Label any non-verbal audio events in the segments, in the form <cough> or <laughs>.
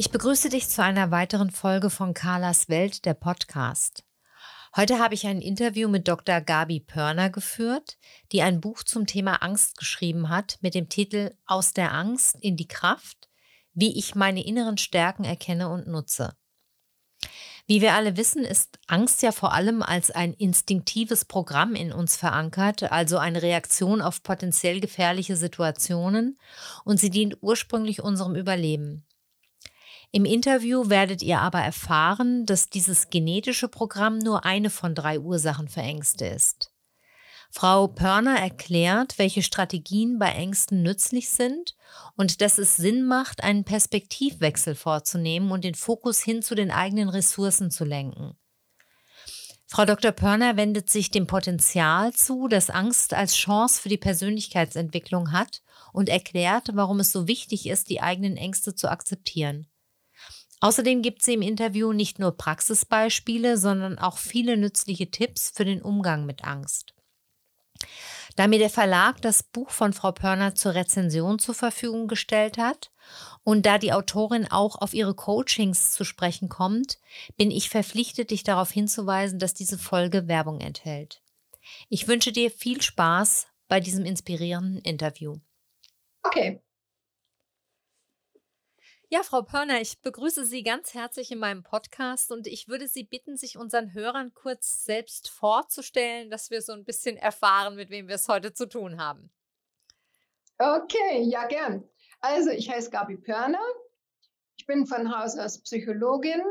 Ich begrüße dich zu einer weiteren Folge von Carlas Welt, der Podcast. Heute habe ich ein Interview mit Dr. Gabi Pörner geführt, die ein Buch zum Thema Angst geschrieben hat mit dem Titel Aus der Angst in die Kraft, wie ich meine inneren Stärken erkenne und nutze. Wie wir alle wissen, ist Angst ja vor allem als ein instinktives Programm in uns verankert, also eine Reaktion auf potenziell gefährliche Situationen, und sie dient ursprünglich unserem Überleben. Im Interview werdet ihr aber erfahren, dass dieses genetische Programm nur eine von drei Ursachen für Ängste ist. Frau Pörner erklärt, welche Strategien bei Ängsten nützlich sind und dass es Sinn macht, einen Perspektivwechsel vorzunehmen und den Fokus hin zu den eigenen Ressourcen zu lenken. Frau Dr. Pörner wendet sich dem Potenzial zu, das Angst als Chance für die Persönlichkeitsentwicklung hat und erklärt, warum es so wichtig ist, die eigenen Ängste zu akzeptieren. Außerdem gibt sie im Interview nicht nur Praxisbeispiele, sondern auch viele nützliche Tipps für den Umgang mit Angst. Da mir der Verlag das Buch von Frau Pörner zur Rezension zur Verfügung gestellt hat und da die Autorin auch auf ihre Coachings zu sprechen kommt, bin ich verpflichtet, dich darauf hinzuweisen, dass diese Folge Werbung enthält. Ich wünsche dir viel Spaß bei diesem inspirierenden Interview. Okay, ja, Frau Pörner, ich begrüße Sie ganz herzlich in meinem Podcast und ich würde Sie bitten, sich unseren Hörern kurz selbst vorzustellen, dass wir so ein bisschen erfahren, mit wem wir es heute zu tun haben. Okay, ja, gern. Also, ich heiße Gabi Pörner. Ich bin von Haus aus Psychologin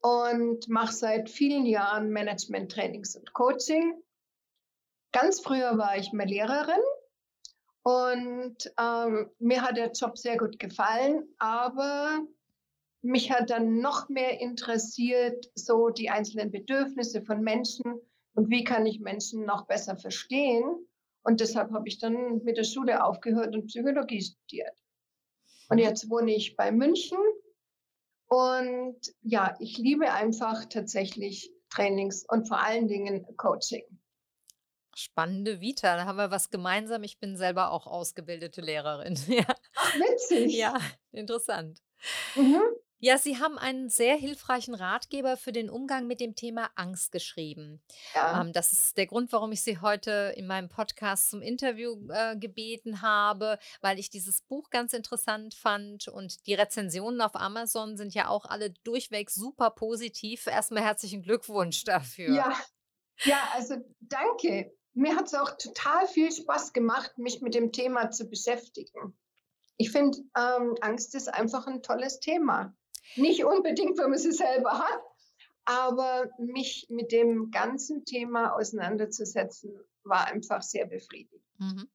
und mache seit vielen Jahren Management-Trainings und Coaching. Ganz früher war ich mal Lehrerin und ähm, mir hat der Job sehr gut gefallen, aber mich hat dann noch mehr interessiert, so die einzelnen Bedürfnisse von Menschen und wie kann ich Menschen noch besser verstehen. Und deshalb habe ich dann mit der Schule aufgehört und Psychologie studiert. Und jetzt wohne ich bei München. Und ja, ich liebe einfach tatsächlich Trainings und vor allen Dingen Coaching. Spannende Vita, da haben wir was gemeinsam. Ich bin selber auch ausgebildete Lehrerin. <laughs> Ja, Ach, witzig. ja interessant. Mhm. Ja, Sie haben einen sehr hilfreichen Ratgeber für den Umgang mit dem Thema Angst geschrieben. Ja. Ähm, das ist der Grund, warum ich Sie heute in meinem Podcast zum Interview äh, gebeten habe, weil ich dieses Buch ganz interessant fand und die Rezensionen auf Amazon sind ja auch alle durchweg super positiv. Erstmal herzlichen Glückwunsch dafür. Ja, ja, also danke mir hat es auch total viel Spaß gemacht, mich mit dem Thema zu beschäftigen. Ich finde, ähm, Angst ist einfach ein tolles Thema. Nicht unbedingt, wenn man sie selber hat, aber mich mit dem ganzen Thema auseinanderzusetzen, war einfach sehr befriedigend. Mhm.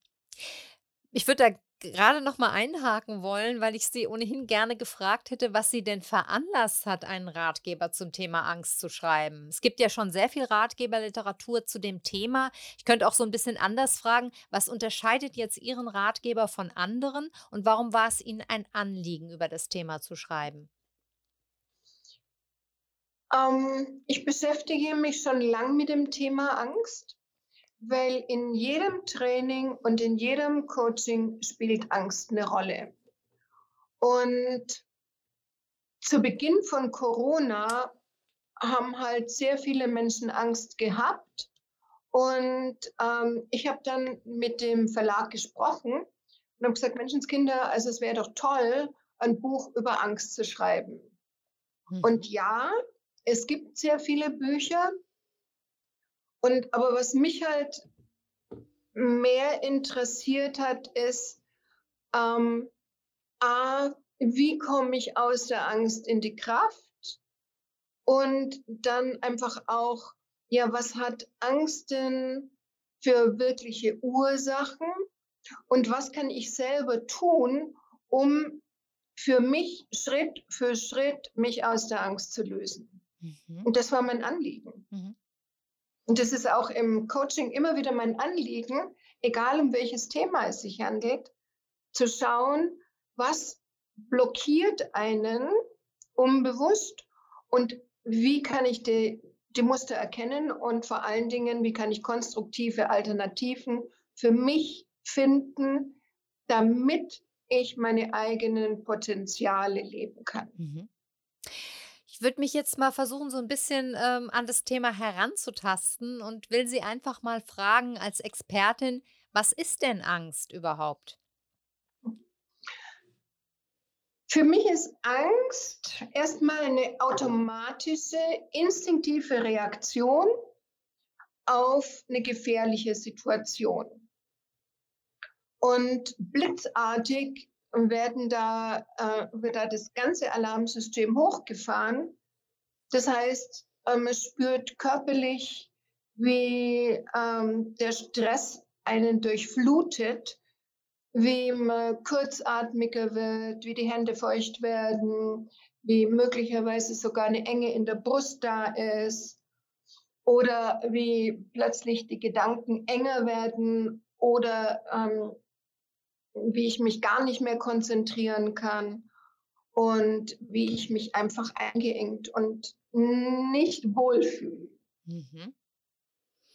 Ich würde da gerade noch mal einhaken wollen, weil ich Sie ohnehin gerne gefragt hätte, was Sie denn veranlasst hat, einen Ratgeber zum Thema Angst zu schreiben. Es gibt ja schon sehr viel Ratgeberliteratur zu dem Thema. Ich könnte auch so ein bisschen anders fragen, was unterscheidet jetzt Ihren Ratgeber von anderen und warum war es Ihnen ein Anliegen, über das Thema zu schreiben? Ähm, ich beschäftige mich schon lang mit dem Thema Angst weil in jedem Training und in jedem Coaching spielt Angst eine Rolle. Und zu Beginn von Corona haben halt sehr viele Menschen Angst gehabt. Und ähm, ich habe dann mit dem Verlag gesprochen und habe gesagt, Menschenskinder, also es wäre doch toll, ein Buch über Angst zu schreiben. Hm. Und ja, es gibt sehr viele Bücher, und aber was mich halt mehr interessiert hat, ist, ähm, A, wie komme ich aus der Angst in die Kraft? Und dann einfach auch, ja, was hat Angst denn für wirkliche Ursachen? Und was kann ich selber tun, um für mich Schritt für Schritt mich aus der Angst zu lösen. Mhm. Und das war mein Anliegen. Mhm. Und das ist auch im Coaching immer wieder mein Anliegen, egal um welches Thema es sich handelt, zu schauen, was blockiert einen unbewusst und wie kann ich die, die Muster erkennen und vor allen Dingen, wie kann ich konstruktive Alternativen für mich finden, damit ich meine eigenen Potenziale leben kann. Mhm. Ich würde mich jetzt mal versuchen, so ein bisschen ähm, an das Thema heranzutasten und will Sie einfach mal fragen als Expertin, was ist denn Angst überhaupt? Für mich ist Angst erstmal eine automatische, instinktive Reaktion auf eine gefährliche Situation. Und blitzartig werden da, äh, wird da das ganze Alarmsystem hochgefahren. Das heißt, äh, man spürt körperlich, wie ähm, der Stress einen durchflutet wie man kurzatmiger wird, wie die Hände feucht werden, wie möglicherweise sogar eine Enge in der Brust da ist oder wie plötzlich die Gedanken enger werden oder ähm, wie ich mich gar nicht mehr konzentrieren kann und wie ich mich einfach eingeengt und nicht wohlfühle. Mhm.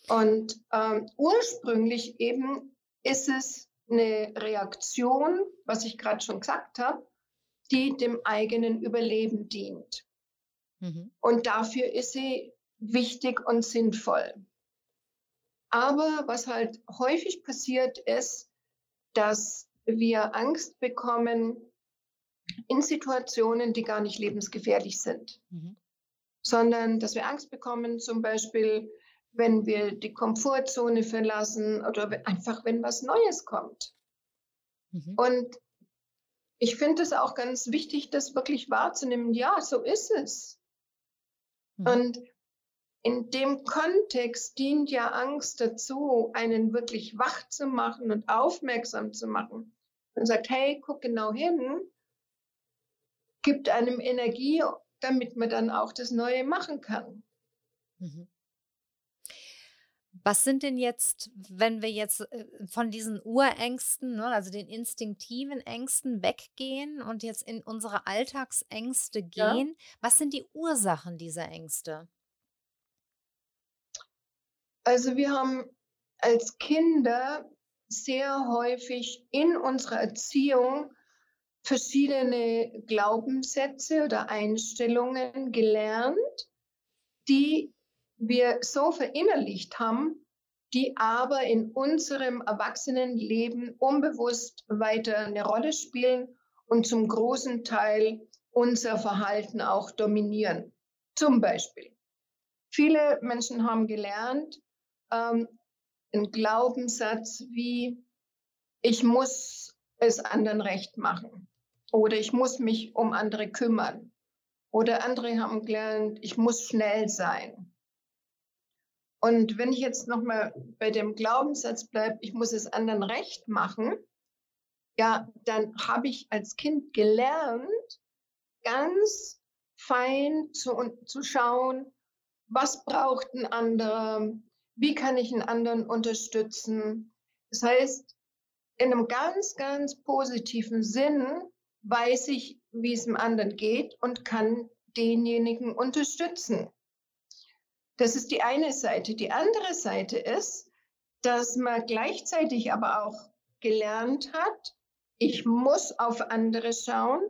Und ähm, ursprünglich eben ist es eine Reaktion, was ich gerade schon gesagt habe, die dem eigenen Überleben dient. Mhm. Und dafür ist sie wichtig und sinnvoll. Aber was halt häufig passiert ist, dass wir Angst bekommen in Situationen, die gar nicht lebensgefährlich sind, mhm. sondern dass wir Angst bekommen, zum Beispiel wenn wir die Komfortzone verlassen oder einfach, wenn was Neues kommt. Mhm. Und ich finde es auch ganz wichtig, das wirklich wahrzunehmen. Ja, so ist es. Mhm. Und in dem Kontext dient ja Angst dazu, einen wirklich wach zu machen und aufmerksam zu machen. Und sagt, hey, guck genau hin, gibt einem Energie, damit man dann auch das Neue machen kann. Mhm. Was sind denn jetzt, wenn wir jetzt äh, von diesen Urängsten, ne, also den instinktiven Ängsten weggehen und jetzt in unsere Alltagsängste gehen, ja. was sind die Ursachen dieser Ängste? Also wir haben als Kinder sehr häufig in unserer Erziehung verschiedene Glaubenssätze oder Einstellungen gelernt, die wir so verinnerlicht haben, die aber in unserem Erwachsenenleben unbewusst weiter eine Rolle spielen und zum großen Teil unser Verhalten auch dominieren. Zum Beispiel, viele Menschen haben gelernt, ähm, einen Glaubenssatz wie, ich muss es anderen recht machen oder ich muss mich um andere kümmern. Oder andere haben gelernt, ich muss schnell sein und wenn ich jetzt nochmal bei dem Glaubenssatz bleibe, ich muss es anderen recht machen, ja, dann habe ich als Kind gelernt, ganz fein zu, zu schauen, was braucht ein anderer, wie kann ich einen anderen unterstützen. Das heißt, in einem ganz, ganz positiven Sinn weiß ich, wie es dem anderen geht und kann denjenigen unterstützen. Das ist die eine Seite. Die andere Seite ist, dass man gleichzeitig aber auch gelernt hat, ich muss auf andere schauen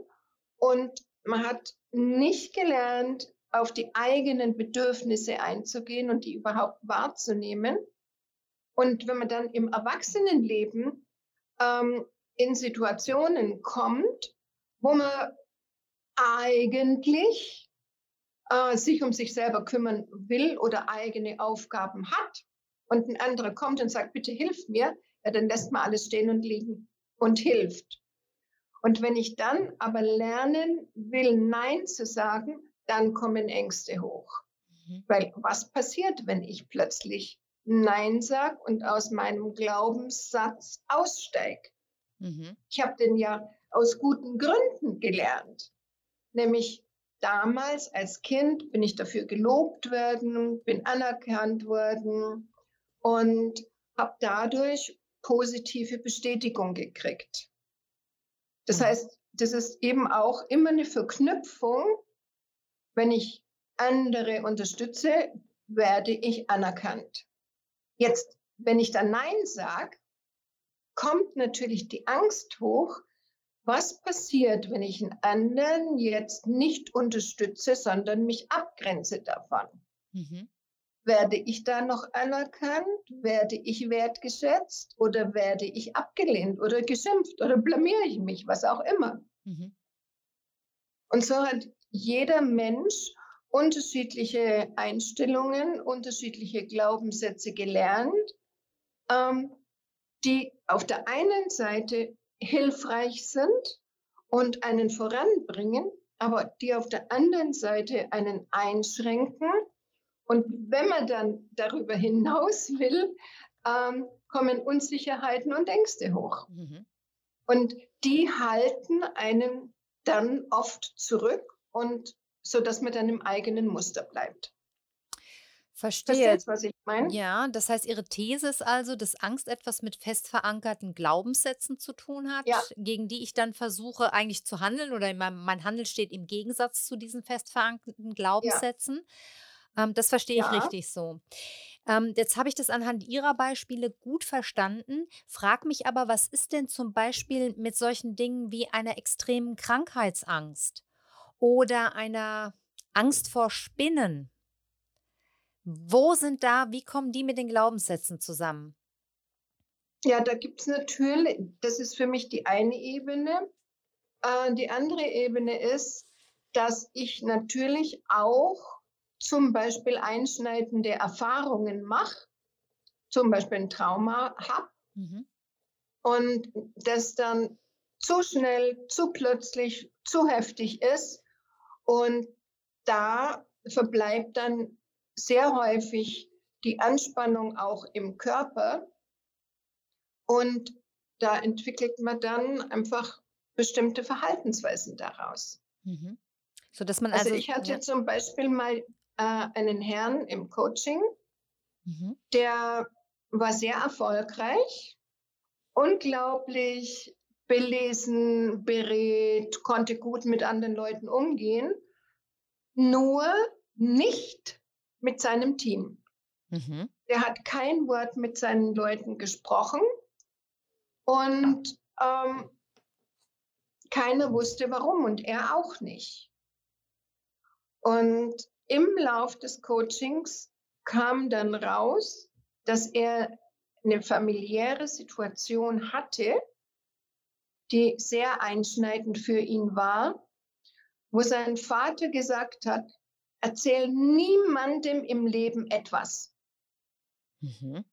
und man hat nicht gelernt, auf die eigenen Bedürfnisse einzugehen und die überhaupt wahrzunehmen. Und wenn man dann im Erwachsenenleben ähm, in Situationen kommt, wo man eigentlich äh, sich um sich selber kümmern will oder eigene Aufgaben hat und ein anderer kommt und sagt, bitte hilf mir, ja, dann lässt man alles stehen und liegen und hilft. Und wenn ich dann aber lernen will, Nein zu sagen, dann kommen Ängste hoch. Mhm. Weil was passiert, wenn ich plötzlich Nein sage und aus meinem Glaubenssatz aussteige? Mhm. Ich habe den ja aus guten Gründen gelernt. Nämlich damals als Kind bin ich dafür gelobt worden, bin anerkannt worden und habe dadurch positive Bestätigung gekriegt. Das mhm. heißt, das ist eben auch immer eine Verknüpfung. Wenn ich andere unterstütze, werde ich anerkannt. Jetzt, wenn ich dann Nein sage, kommt natürlich die Angst hoch, was passiert, wenn ich einen anderen jetzt nicht unterstütze, sondern mich abgrenze davon? Mhm. Werde ich da noch anerkannt? Werde ich wertgeschätzt? Oder werde ich abgelehnt oder geschimpft? Oder blamiere ich mich? Was auch immer. Mhm. Und so hat jeder Mensch unterschiedliche Einstellungen, unterschiedliche Glaubenssätze gelernt, ähm, die auf der einen Seite hilfreich sind und einen voranbringen, aber die auf der anderen Seite einen einschränken. Und wenn man dann darüber hinaus will, ähm, kommen Unsicherheiten und Ängste hoch. Mhm. Und die halten einen dann oft zurück und so dass man dann im eigenen Muster bleibt. Verstehe. Verstehst, was ich meine? Ja, das heißt, Ihre These ist also, dass Angst etwas mit fest verankerten Glaubenssätzen zu tun hat, ja. gegen die ich dann versuche eigentlich zu handeln oder mein, mein Handeln steht im Gegensatz zu diesen fest verankerten Glaubenssätzen. Ja. Ähm, das verstehe ich ja. richtig so. Ähm, jetzt habe ich das anhand Ihrer Beispiele gut verstanden, frag mich aber, was ist denn zum Beispiel mit solchen Dingen wie einer extremen Krankheitsangst oder einer Angst vor Spinnen? Wo sind da, wie kommen die mit den Glaubenssätzen zusammen? Ja, da gibt es natürlich, das ist für mich die eine Ebene. Äh, die andere Ebene ist, dass ich natürlich auch zum Beispiel einschneidende Erfahrungen mache, zum Beispiel ein Trauma habe mhm. und das dann zu schnell, zu plötzlich, zu heftig ist und da verbleibt dann sehr häufig die Anspannung auch im Körper. Und da entwickelt man dann einfach bestimmte Verhaltensweisen daraus. Mhm. So dass man also, also ich hatte ja. zum Beispiel mal äh, einen Herrn im Coaching, mhm. der war sehr erfolgreich, unglaublich belesen, berät, konnte gut mit anderen Leuten umgehen, nur nicht mit seinem Team. Mhm. Er hat kein Wort mit seinen Leuten gesprochen und ähm, keiner wusste warum und er auch nicht. Und im Lauf des Coachings kam dann raus, dass er eine familiäre Situation hatte, die sehr einschneidend für ihn war, wo sein Vater gesagt hat, Erzähl niemandem im Leben etwas. Mhm.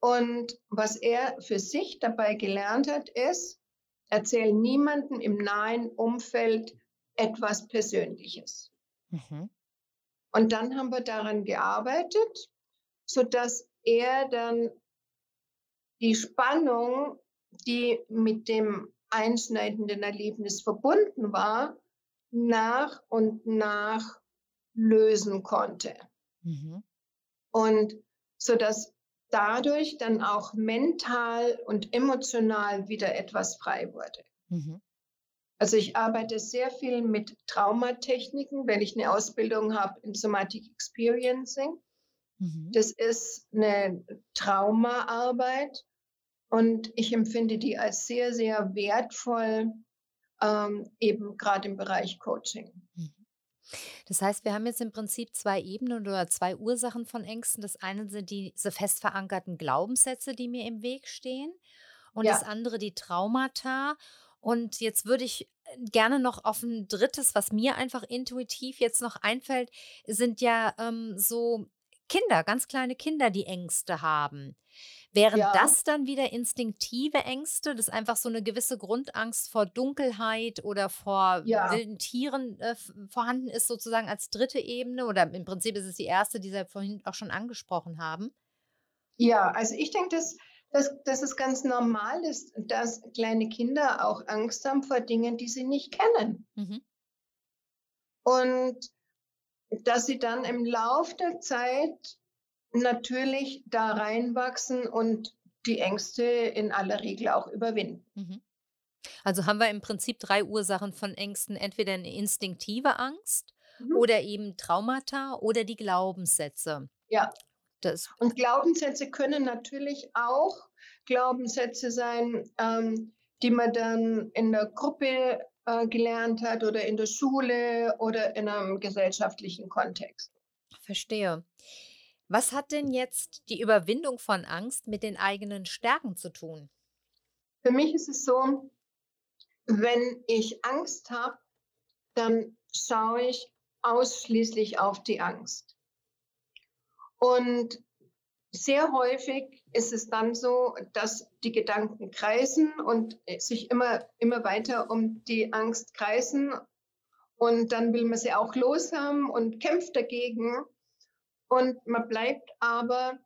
Und was er für sich dabei gelernt hat, ist, erzähl niemandem im nahen Umfeld etwas Persönliches. Mhm. Und dann haben wir daran gearbeitet, sodass er dann die Spannung, die mit dem einschneidenden Erlebnis verbunden war, nach und nach lösen konnte. Mhm. Und so dass dadurch dann auch mental und emotional wieder etwas frei wurde. Mhm. Also ich arbeite sehr viel mit Traumatechniken, wenn ich eine Ausbildung habe in Somatic Experiencing. Mhm. Das ist eine Traumaarbeit und ich empfinde die als sehr, sehr wertvoll, ähm, eben gerade im Bereich Coaching. Mhm. Das heißt, wir haben jetzt im Prinzip zwei Ebenen oder zwei Ursachen von Ängsten. Das eine sind diese fest verankerten Glaubenssätze, die mir im Weg stehen. Und ja. das andere die Traumata. Und jetzt würde ich äh, gerne noch auf ein drittes, was mir einfach intuitiv jetzt noch einfällt, sind ja ähm, so Kinder, ganz kleine Kinder, die Ängste haben. Wären ja. das dann wieder instinktive Ängste, dass einfach so eine gewisse Grundangst vor Dunkelheit oder vor ja. wilden Tieren äh, vorhanden ist, sozusagen als dritte Ebene? Oder im Prinzip ist es die erste, die Sie vorhin auch schon angesprochen haben? Ja, also ich denke, dass dass, dass es ganz normal ist, dass kleine Kinder auch Angst haben vor Dingen, die sie nicht kennen. Mhm. Und dass sie dann im Lauf der Zeit natürlich da reinwachsen und die Ängste in aller Regel auch überwinden. Mhm. Also haben wir im Prinzip drei Ursachen von Ängsten. Entweder eine instinktive Angst mhm. oder eben Traumata oder die Glaubenssätze. Ja. Das. Und Glaubenssätze können natürlich auch Glaubenssätze sein, ähm, die man dann in der Gruppe äh, gelernt hat oder in der Schule oder in einem gesellschaftlichen Kontext. Verstehe. Was hat denn jetzt die Überwindung von Angst mit den eigenen Stärken zu tun? Für mich ist es so, wenn ich Angst habe, dann schaue ich ausschließlich auf die Angst. Und sehr häufig ist es dann so, dass die Gedanken kreisen und sich immer, immer weiter um die Angst kreisen. Und dann will man sie auch loshaben und kämpft dagegen. Und man bleibt aber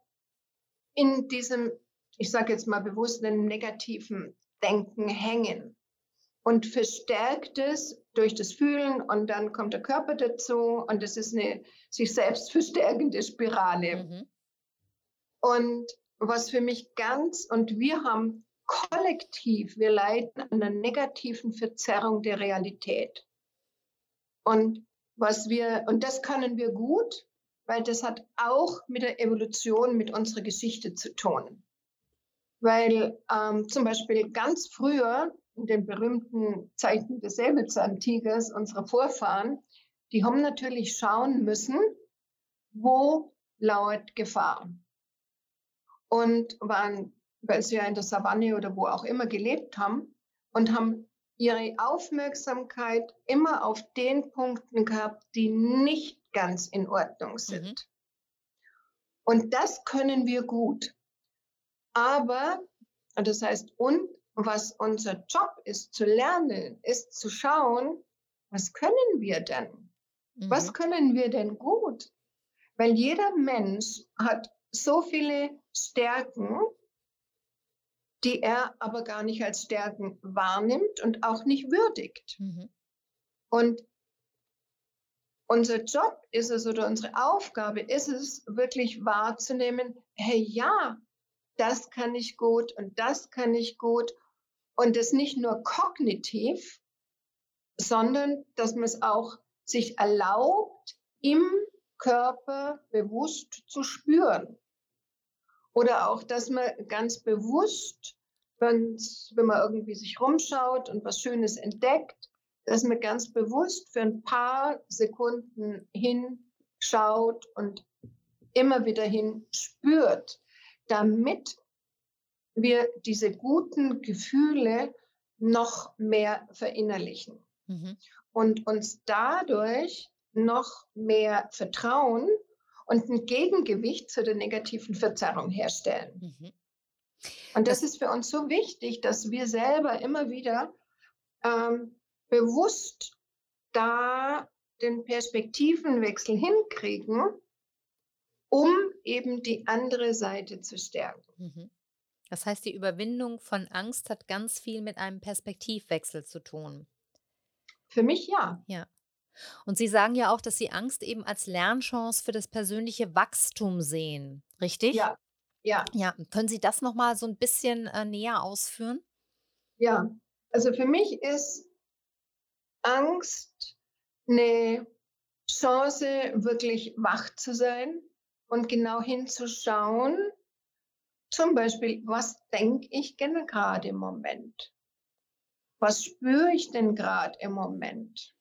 in diesem, ich sage jetzt mal bewusst, einem negativen Denken hängen und verstärkt es durch das Fühlen und dann kommt der Körper dazu und es ist eine sich selbst verstärkende Spirale. Mhm. Und was für mich ganz, und wir haben kollektiv, wir leiden an einer negativen Verzerrung der Realität. Und was wir, und das können wir gut, weil das hat auch mit der Evolution, mit unserer Geschichte zu tun. Weil ähm, zum Beispiel ganz früher in den berühmten Zeiten des Säbelzahntigers, unsere Vorfahren, die haben natürlich schauen müssen, wo lauert Gefahr. Und waren, weil sie ja in der Savanne oder wo auch immer gelebt haben und haben ihre Aufmerksamkeit immer auf den Punkten gehabt, die nicht ganz in Ordnung sind. Mhm. Und das können wir gut. Aber, das heißt, und was unser Job ist zu lernen, ist zu schauen, was können wir denn? Mhm. Was können wir denn gut? Weil jeder Mensch hat so viele Stärken, die er aber gar nicht als Stärken wahrnimmt und auch nicht würdigt. Mhm. Und unser Job ist es oder unsere Aufgabe ist es, wirklich wahrzunehmen, hey ja, das kann ich gut und das kann ich gut und das nicht nur kognitiv, sondern dass man es auch sich erlaubt, im Körper bewusst zu spüren. Oder auch, dass man ganz bewusst, wenn man irgendwie sich rumschaut und was Schönes entdeckt, dass man ganz bewusst für ein paar Sekunden hinschaut und immer wieder hin spürt, damit wir diese guten Gefühle noch mehr verinnerlichen mhm. und uns dadurch noch mehr Vertrauen und ein Gegengewicht zu der negativen Verzerrung herstellen. Mhm. Und das, das, ist für uns so wichtig, dass wir selber immer wieder ähm, bewusst da den Perspektivenwechsel hinkriegen, um eben die andere Seite zu stärken. Mhm. Das heißt, die Überwindung von Angst hat ganz viel mit einem Perspektivwechsel zu tun. Für mich ja. Ja. Und Sie sagen ja auch, dass Sie Angst eben als Lernchance für das persönliche Wachstum sehen, richtig? Ja. Ja. Ja. Können Sie das noch mal so ein bisschen äh, näher ausführen? Ja. Also für mich ist Angst eine Chance, wirklich wach zu sein und genau hinzuschauen, zum Beispiel, was denke ich denn gerade im Moment? Was spüre ich denn gerade im Moment?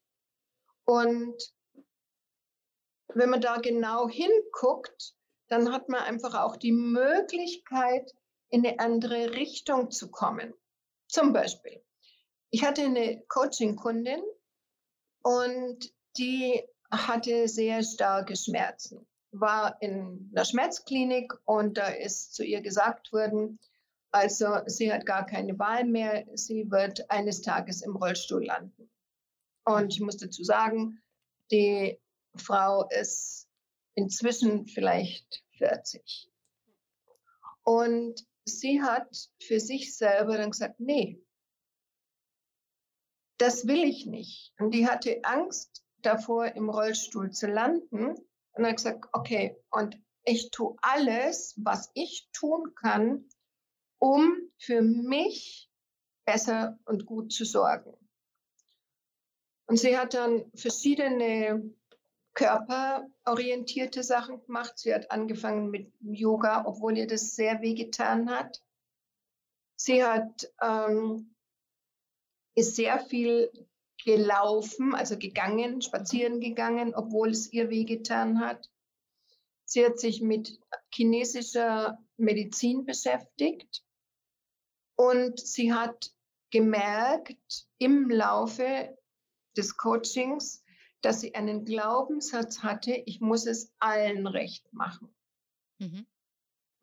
Und wenn man da genau hinguckt, dann hat man einfach auch die Möglichkeit, in eine andere Richtung zu kommen. Zum Beispiel, ich hatte eine Coaching-Kundin und die hatte sehr starke Schmerzen war in einer Schmerzklinik und da ist zu ihr gesagt worden, also sie hat gar keine Wahl mehr, sie wird eines Tages im Rollstuhl landen. Und ich muss dazu sagen, die Frau ist inzwischen vielleicht 40. Und sie hat für sich selber dann gesagt, nee, das will ich nicht. Und die hatte Angst davor, im Rollstuhl zu landen und hat gesagt, okay, und ich tue alles, was ich tun kann, um für mich besser und gut zu sorgen. Und sie hat dann verschiedene körperorientierte Sachen gemacht. Sie hat angefangen mit Yoga, obwohl ihr das sehr wehgetan hat. Sie hat ähm, ist sehr viel gelaufen, also gegangen, spazieren gegangen, obwohl es ihr wehgetan hat. Sie hat sich mit chinesischer Medizin beschäftigt und sie hat gemerkt im Laufe des Coachings, dass sie einen Glaubenssatz hatte, ich muss es allen recht machen. Mhm.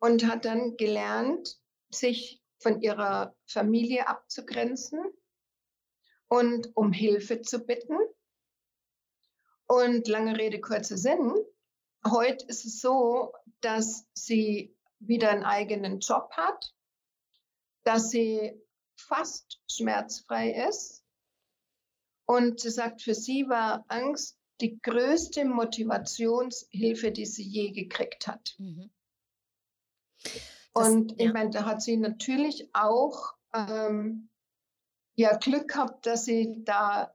Und hat dann gelernt, sich von ihrer Familie abzugrenzen und um Hilfe zu bitten. Und lange Rede, kurzer Sinn. Heute ist es so, dass sie wieder einen eigenen Job hat, dass sie fast schmerzfrei ist. Und sie sagt, für sie war Angst die größte Motivationshilfe, die sie je gekriegt hat. Mhm. Das, und ich ja. meine, da hat sie natürlich auch ähm, ja Glück gehabt, dass sie da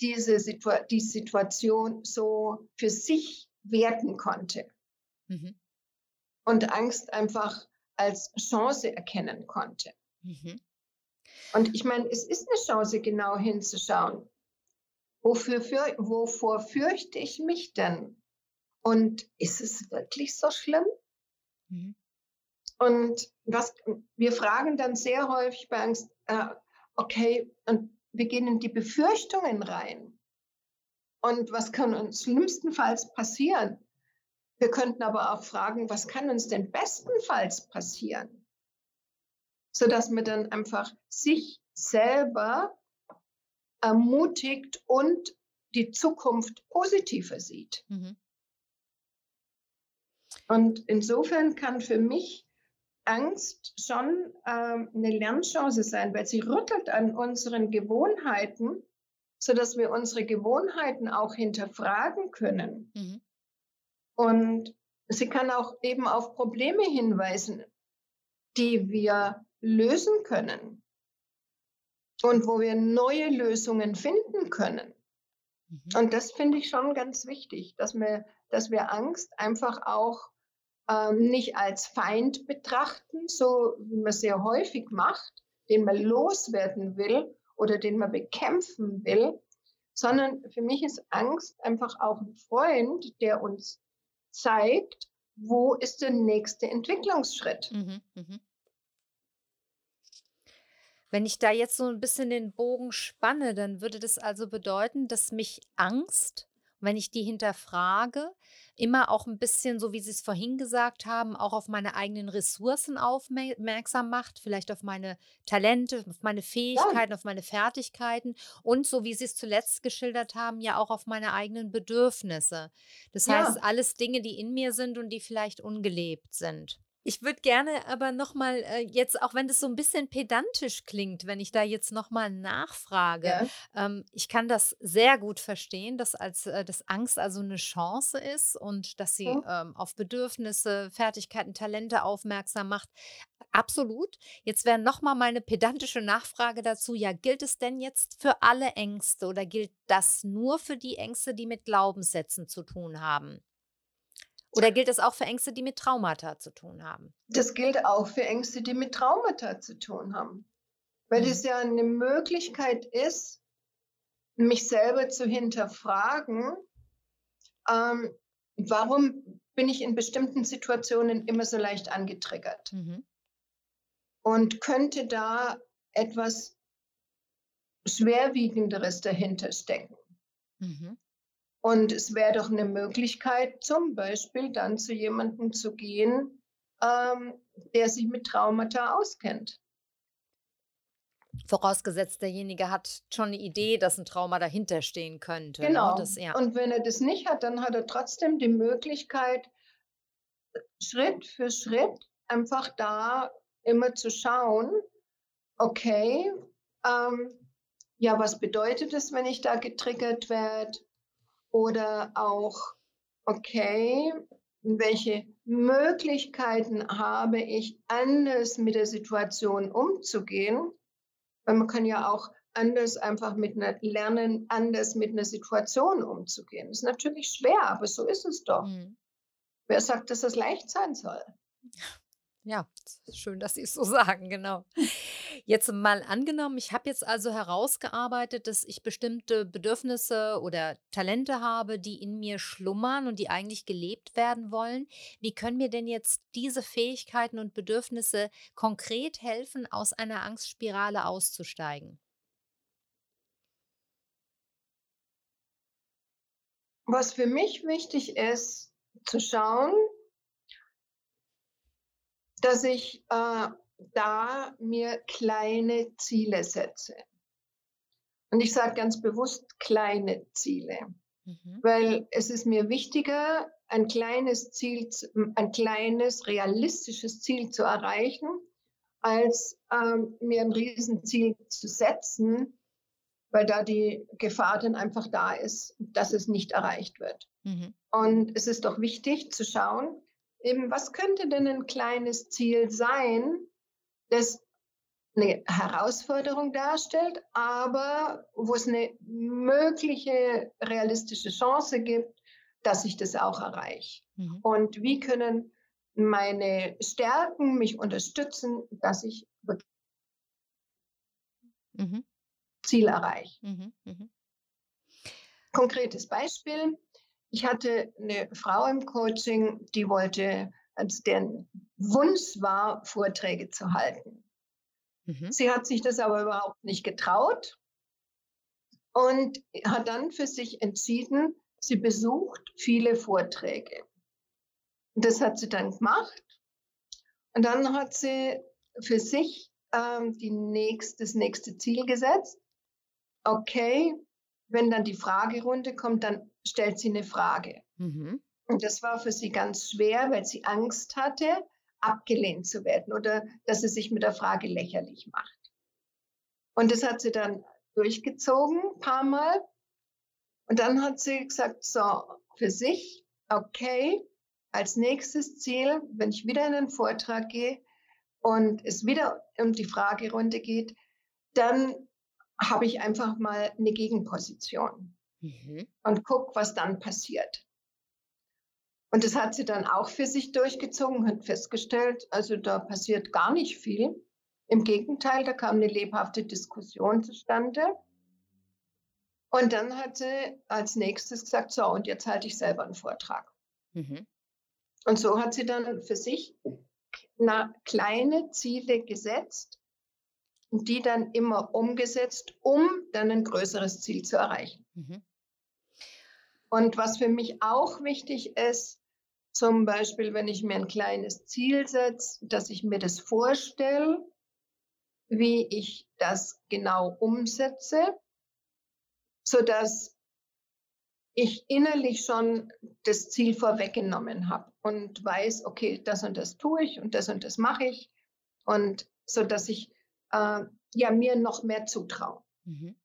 diese Situa die Situation so für sich werten konnte. Mhm. Und Angst einfach als Chance erkennen konnte. Mhm. Und ich meine, es ist eine Chance, genau hinzuschauen. Wofür, für, wovor fürchte ich mich denn? Und ist es wirklich so schlimm? Mhm. Und was, wir fragen dann sehr häufig bei Angst, äh, okay, und wir gehen in die Befürchtungen rein. Und was kann uns schlimmstenfalls passieren? Wir könnten aber auch fragen, was kann uns denn bestenfalls passieren? Sodass man dann einfach sich selber ermutigt und die Zukunft positiver sieht. Mhm. Und insofern kann für mich Angst schon ähm, eine Lernchance sein, weil sie rüttelt an unseren Gewohnheiten, sodass wir unsere Gewohnheiten auch hinterfragen können. Mhm. Und sie kann auch eben auf Probleme hinweisen, die wir lösen können und wo wir neue Lösungen finden können. Mhm. Und das finde ich schon ganz wichtig, dass wir, dass wir Angst einfach auch ähm, nicht als Feind betrachten, so wie man sehr häufig macht, den man loswerden will oder den man bekämpfen will, sondern für mich ist Angst einfach auch ein Freund, der uns zeigt, wo ist der nächste Entwicklungsschritt. Mhm, mh. Wenn ich da jetzt so ein bisschen den Bogen spanne, dann würde das also bedeuten, dass mich Angst, wenn ich die hinterfrage, immer auch ein bisschen, so wie Sie es vorhin gesagt haben, auch auf meine eigenen Ressourcen aufmerksam macht, vielleicht auf meine Talente, auf meine Fähigkeiten, ja. auf meine Fertigkeiten und so wie Sie es zuletzt geschildert haben, ja auch auf meine eigenen Bedürfnisse. Das ja. heißt, alles Dinge, die in mir sind und die vielleicht ungelebt sind. Ich würde gerne aber nochmal äh, jetzt, auch wenn das so ein bisschen pedantisch klingt, wenn ich da jetzt nochmal nachfrage, ja. ähm, ich kann das sehr gut verstehen, dass als äh, dass Angst also eine Chance ist und dass sie mhm. ähm, auf Bedürfnisse, Fertigkeiten, Talente aufmerksam macht. Absolut. Jetzt wäre nochmal meine pedantische Nachfrage dazu, ja, gilt es denn jetzt für alle Ängste oder gilt das nur für die Ängste, die mit Glaubenssätzen zu tun haben? Oder gilt das auch für Ängste, die mit Traumata zu tun haben? Das gilt auch für Ängste, die mit Traumata zu tun haben. Weil mhm. es ja eine Möglichkeit ist, mich selber zu hinterfragen, ähm, warum bin ich in bestimmten Situationen immer so leicht angetriggert? Mhm. Und könnte da etwas Schwerwiegenderes dahinter stecken? Mhm. Und es wäre doch eine Möglichkeit, zum Beispiel dann zu jemandem zu gehen, ähm, der sich mit Traumata auskennt. Vorausgesetzt, derjenige hat schon eine Idee, dass ein Trauma dahinter stehen könnte. Ne? Genau. Ne? Das, ja. Und wenn er das nicht hat, dann hat er trotzdem die Möglichkeit, Schritt für Schritt einfach da immer zu schauen, okay, ähm, ja, was bedeutet es, wenn ich da getriggert werde? Oder auch, okay, welche Möglichkeiten habe ich, anders mit der Situation umzugehen? Weil man kann ja auch anders einfach mit einer lernen, anders mit einer Situation umzugehen. Das ist natürlich schwer, aber so ist es doch. Mhm. Wer sagt, dass das leicht sein soll? Ja, schön, dass Sie es so <laughs> sagen, genau. Jetzt mal angenommen, ich habe jetzt also herausgearbeitet, dass ich bestimmte Bedürfnisse oder Talente habe, die in mir schlummern und die eigentlich gelebt werden wollen. Wie können mir denn jetzt diese Fähigkeiten und Bedürfnisse konkret helfen, aus einer Angstspirale auszusteigen? Was für mich wichtig ist, zu schauen, dass ich äh, da mir kleine Ziele setze. Und ich sage ganz bewusst kleine Ziele, mhm. weil es ist mir wichtiger, ein kleines Ziel, ein kleines realistisches Ziel zu erreichen, als ähm, mir ein Riesenziel zu setzen, weil da die Gefahr dann einfach da ist, dass es nicht erreicht wird. Mhm. Und es ist doch wichtig zu schauen, eben, was könnte denn ein kleines Ziel sein, das eine Herausforderung darstellt, aber wo es eine mögliche realistische Chance gibt, dass ich das auch erreiche. Mhm. Und wie können meine Stärken mich unterstützen, dass ich mhm. Ziel erreiche. Mhm. mhm. Konkretes Beispiel. Ich hatte eine Frau im Coaching, die wollte, also deren Wunsch war, Vorträge zu halten. Mhm. Sie hat sich das aber überhaupt nicht getraut und hat dann für sich entschieden, sie besucht viele Vorträge. Und das hat sie dann gemacht. Und dann hat sie für sich ähm, die nächst, das nächste Ziel gesetzt. Okay, wenn dann die Fragerunde kommt, dann stellt sie eine Frage. Mhm. Und das war für sie ganz schwer, weil sie Angst hatte, abgelehnt zu werden oder dass sie sich mit der Frage lächerlich macht. Und das hat sie dann durchgezogen, ein paar Mal. Und dann hat sie gesagt, so, für sich, okay, als nächstes Ziel, wenn ich wieder in einen Vortrag gehe und es wieder um die Fragerunde geht, dann habe ich einfach mal eine Gegenposition mhm. und gucke, was dann passiert. Und das hat sie dann auch für sich durchgezogen, hat festgestellt, also da passiert gar nicht viel. Im Gegenteil, da kam eine lebhafte Diskussion zustande. Und dann hat sie als nächstes gesagt, so, und jetzt halte ich selber einen Vortrag. Mhm. Und so hat sie dann für sich kleine Ziele gesetzt und die dann immer umgesetzt, um dann ein größeres Ziel zu erreichen. Mhm. Und was für mich auch wichtig ist, zum Beispiel, wenn ich mir ein kleines Ziel setze, dass ich mir das vorstelle, wie ich das genau umsetze, sodass ich innerlich schon das Ziel vorweggenommen habe und weiß, okay, das und das tue ich und das und das mache ich und so dass ich äh, ja mir noch mehr zutraue. Mhm.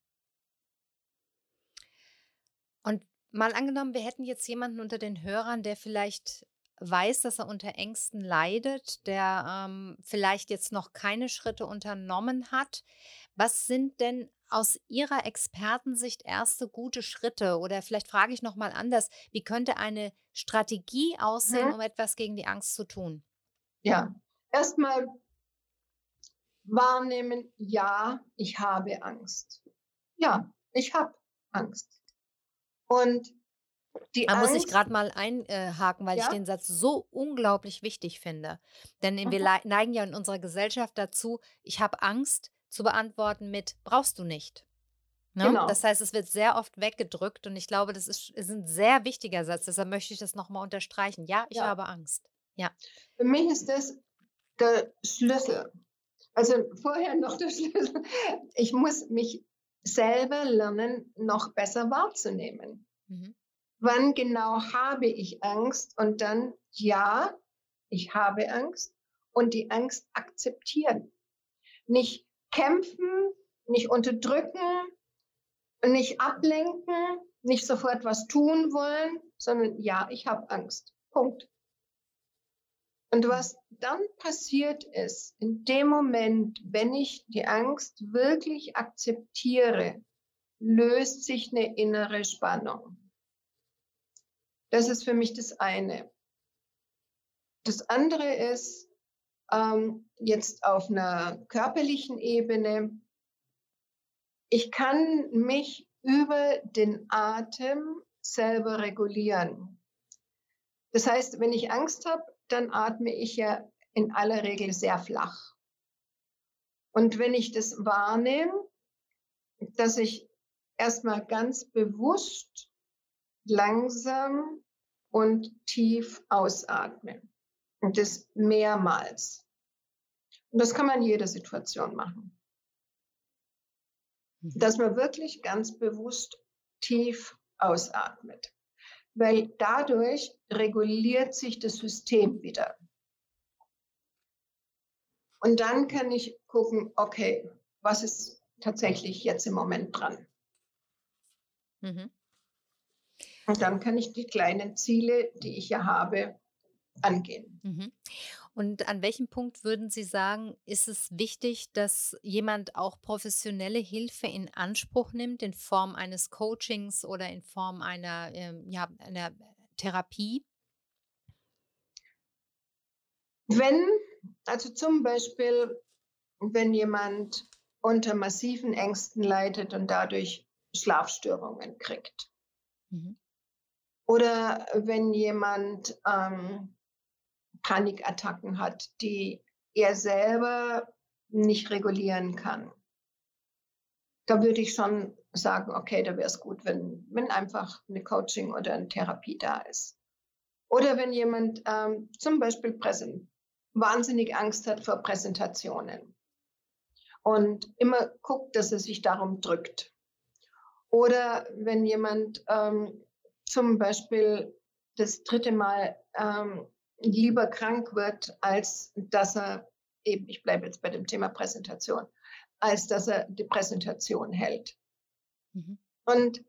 Und mal angenommen, wir hätten jetzt jemanden unter den Hörern, der vielleicht weiß, dass er unter Ängsten leidet, der ähm, vielleicht jetzt noch keine Schritte unternommen hat. Was sind denn aus Ihrer Expertensicht erste gute Schritte? Oder vielleicht frage ich noch mal anders: Wie könnte eine Strategie aussehen, mhm. um etwas gegen die Angst zu tun? Ja, erstmal wahrnehmen: Ja, ich habe Angst. Ja, ich habe Angst. Und die da Angst, muss ich gerade mal einhaken, weil ja? ich den Satz so unglaublich wichtig finde. Denn mhm. wir neigen ja in unserer Gesellschaft dazu, ich habe Angst zu beantworten mit, brauchst du nicht. Ne? Genau. Das heißt, es wird sehr oft weggedrückt und ich glaube, das ist, ist ein sehr wichtiger Satz. Deshalb möchte ich das nochmal unterstreichen. Ja, ich ja. habe Angst. Ja. Für mich ist das der Schlüssel. Also vorher noch der <laughs> Schlüssel. Ich muss mich selber lernen, noch besser wahrzunehmen. Mhm. Wann genau habe ich Angst? Und dann, ja, ich habe Angst. und die Angst akzeptieren. Nicht kämpfen, nicht unterdrücken, nicht ablenken, nicht sofort was tun wollen, sondern ja, ich habe Angst. Punkt. Und was dann passiert ist, in dem Moment, wenn ich die Angst wirklich akzeptiere, löst sich eine innere Spannung. Das ist für mich das eine. Das andere ist ähm, jetzt auf einer körperlichen Ebene, ich kann mich über den Atem selber regulieren. Das heißt, wenn ich Angst habe, dann atme ich ja in aller Regel sehr flach. Und wenn ich das wahrnehme, dass ich erstmal ganz bewusst, langsam und tief ausatme. Und das mehrmals. Und das kann man in jeder Situation machen. Mhm. Dass man wirklich ganz bewusst tief ausatmet. Weil dadurch reguliert sich das System wieder. Und dann kann ich gucken, okay, was ist tatsächlich jetzt im Moment dran? Mhm. Und dann kann ich die kleinen Ziele, die ich ja habe, angehen. Mhm. Und an welchem Punkt würden Sie sagen, ist es wichtig, dass jemand auch professionelle Hilfe in Anspruch nimmt, in Form eines Coachings oder in Form einer, ähm, ja, einer Therapie? Wenn, also zum Beispiel, wenn jemand unter massiven Ängsten leidet und dadurch Schlafstörungen kriegt. Mhm. Oder wenn jemand ähm, Panikattacken hat, die er selber nicht regulieren kann. Da würde ich schon sagen, okay, da wäre es gut, wenn, wenn einfach eine Coaching oder eine Therapie da ist. Oder wenn jemand ähm, zum Beispiel Präsent, wahnsinnig Angst hat vor Präsentationen und immer guckt, dass er sich darum drückt. Oder wenn jemand ähm, zum Beispiel das dritte Mal ähm, lieber krank wird, als dass er eben, ich bleibe jetzt bei dem Thema Präsentation, als dass er die Präsentation hält. Mhm. Und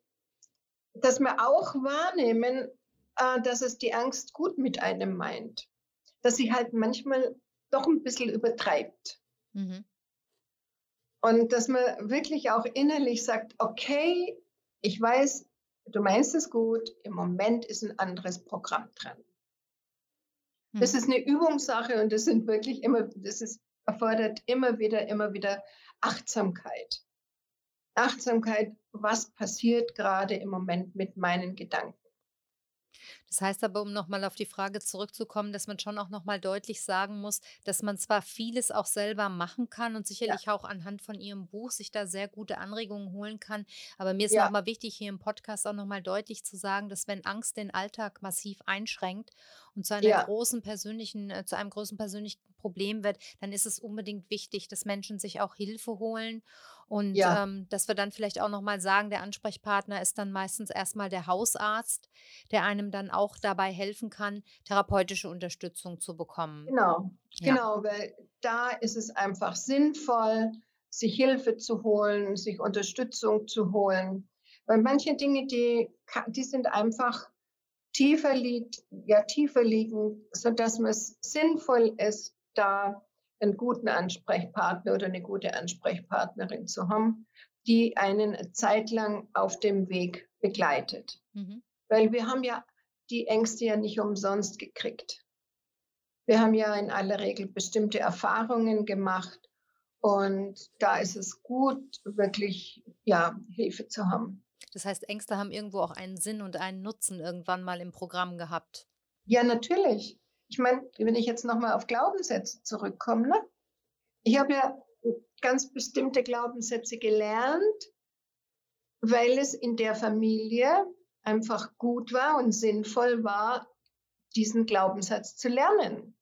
dass wir auch wahrnehmen, äh, dass es die Angst gut mit einem meint. Dass sie halt manchmal doch ein bisschen übertreibt. Mhm. Und dass man wirklich auch innerlich sagt, okay, ich weiß, du meinst es gut, im Moment ist ein anderes Programm dran. Das hm. ist eine Übungssache und das sind wirklich immer, das ist, erfordert immer wieder, immer wieder Achtsamkeit. Achtsamkeit, was passiert gerade im Moment mit meinen Gedanken. Das heißt aber, um nochmal auf die Frage zurückzukommen, dass man schon auch nochmal deutlich sagen muss, dass man zwar vieles auch selber machen kann und sicherlich ja. auch anhand von Ihrem Buch sich da sehr gute Anregungen holen kann. Aber mir ist ja. nochmal wichtig, hier im Podcast auch nochmal deutlich zu sagen, dass wenn Angst den Alltag massiv einschränkt und zu einer ja. großen persönlichen, äh, zu einem großen persönlichen Problem wird, dann ist es unbedingt wichtig, dass Menschen sich auch Hilfe holen und ja. ähm, dass wir dann vielleicht auch nochmal sagen, der Ansprechpartner ist dann meistens erstmal der Hausarzt, der einem dann auch dabei helfen kann, therapeutische Unterstützung zu bekommen. Genau, ja. genau, weil da ist es einfach sinnvoll, sich Hilfe zu holen, sich Unterstützung zu holen. Weil manche Dinge, die, die sind einfach tiefer liegt, ja tiefer liegen, sodass es sinnvoll ist, da einen guten Ansprechpartner oder eine gute Ansprechpartnerin zu haben, die einen zeitlang auf dem Weg begleitet. Mhm. Weil wir haben ja die Ängste ja nicht umsonst gekriegt. Wir haben ja in aller Regel bestimmte Erfahrungen gemacht und da ist es gut, wirklich ja, Hilfe zu haben. Das heißt, Ängste haben irgendwo auch einen Sinn und einen Nutzen irgendwann mal im Programm gehabt. Ja, natürlich ich meine, wenn ich jetzt nochmal auf Glaubenssätze zurückkomme, ne? ich habe ja ganz bestimmte Glaubenssätze gelernt, weil es in der Familie einfach gut war und sinnvoll war, diesen Glaubenssatz zu lernen.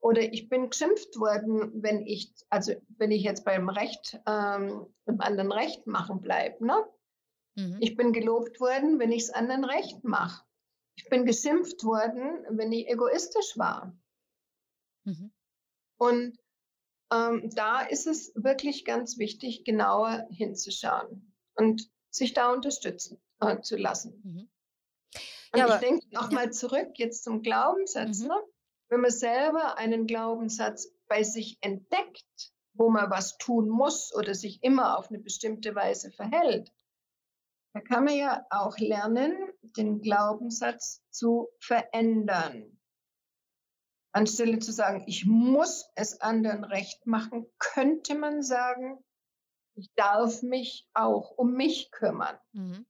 Oder ich bin geschimpft worden, wenn ich, also wenn ich jetzt beim Recht, ähm, beim anderen Recht machen bleibe. Ne? Mhm. Ich bin gelobt worden, wenn ich es anderen Recht mache. Ich bin geschimpft worden, wenn ich egoistisch war. Mhm. Und ähm, da ist es wirklich ganz wichtig, genauer hinzuschauen und sich da unterstützen äh, zu lassen. Mhm. Ja, ich denke nochmal zurück jetzt zum Glaubenssatz. Mhm. Ne? Wenn man selber einen Glaubenssatz bei sich entdeckt, wo man was tun muss oder sich immer auf eine bestimmte Weise verhält, da kann man ja auch lernen, den Glaubenssatz zu verändern. Anstelle zu sagen, ich muss es anderen recht machen, könnte man sagen, ich darf mich auch um mich kümmern. Mhm.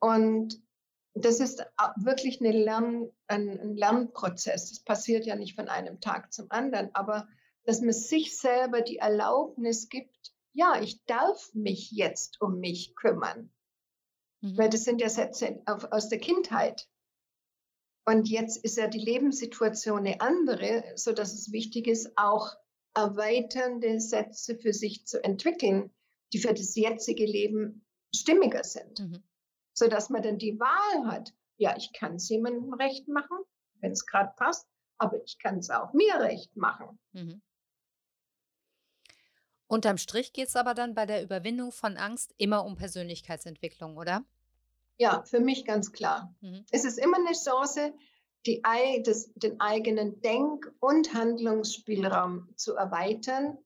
Und das ist wirklich Lern, ein Lernprozess. Das passiert ja nicht von einem Tag zum anderen, aber dass man sich selber die Erlaubnis gibt, ja, ich darf mich jetzt um mich kümmern. Mhm. Weil das sind ja Sätze aus der Kindheit. Und jetzt ist ja die Lebenssituation eine andere, so dass es wichtig ist, auch erweiternde Sätze für sich zu entwickeln, die für das jetzige Leben stimmiger sind. Mhm. So dass man dann die Wahl hat, ja, ich kann es jemandem recht machen, wenn es gerade passt, aber ich kann es auch mir recht machen. Mhm. Unterm Strich geht es aber dann bei der Überwindung von Angst immer um Persönlichkeitsentwicklung, oder? Ja, für mich ganz klar. Mhm. Es ist immer eine Chance, die, das, den eigenen Denk- und Handlungsspielraum zu erweitern,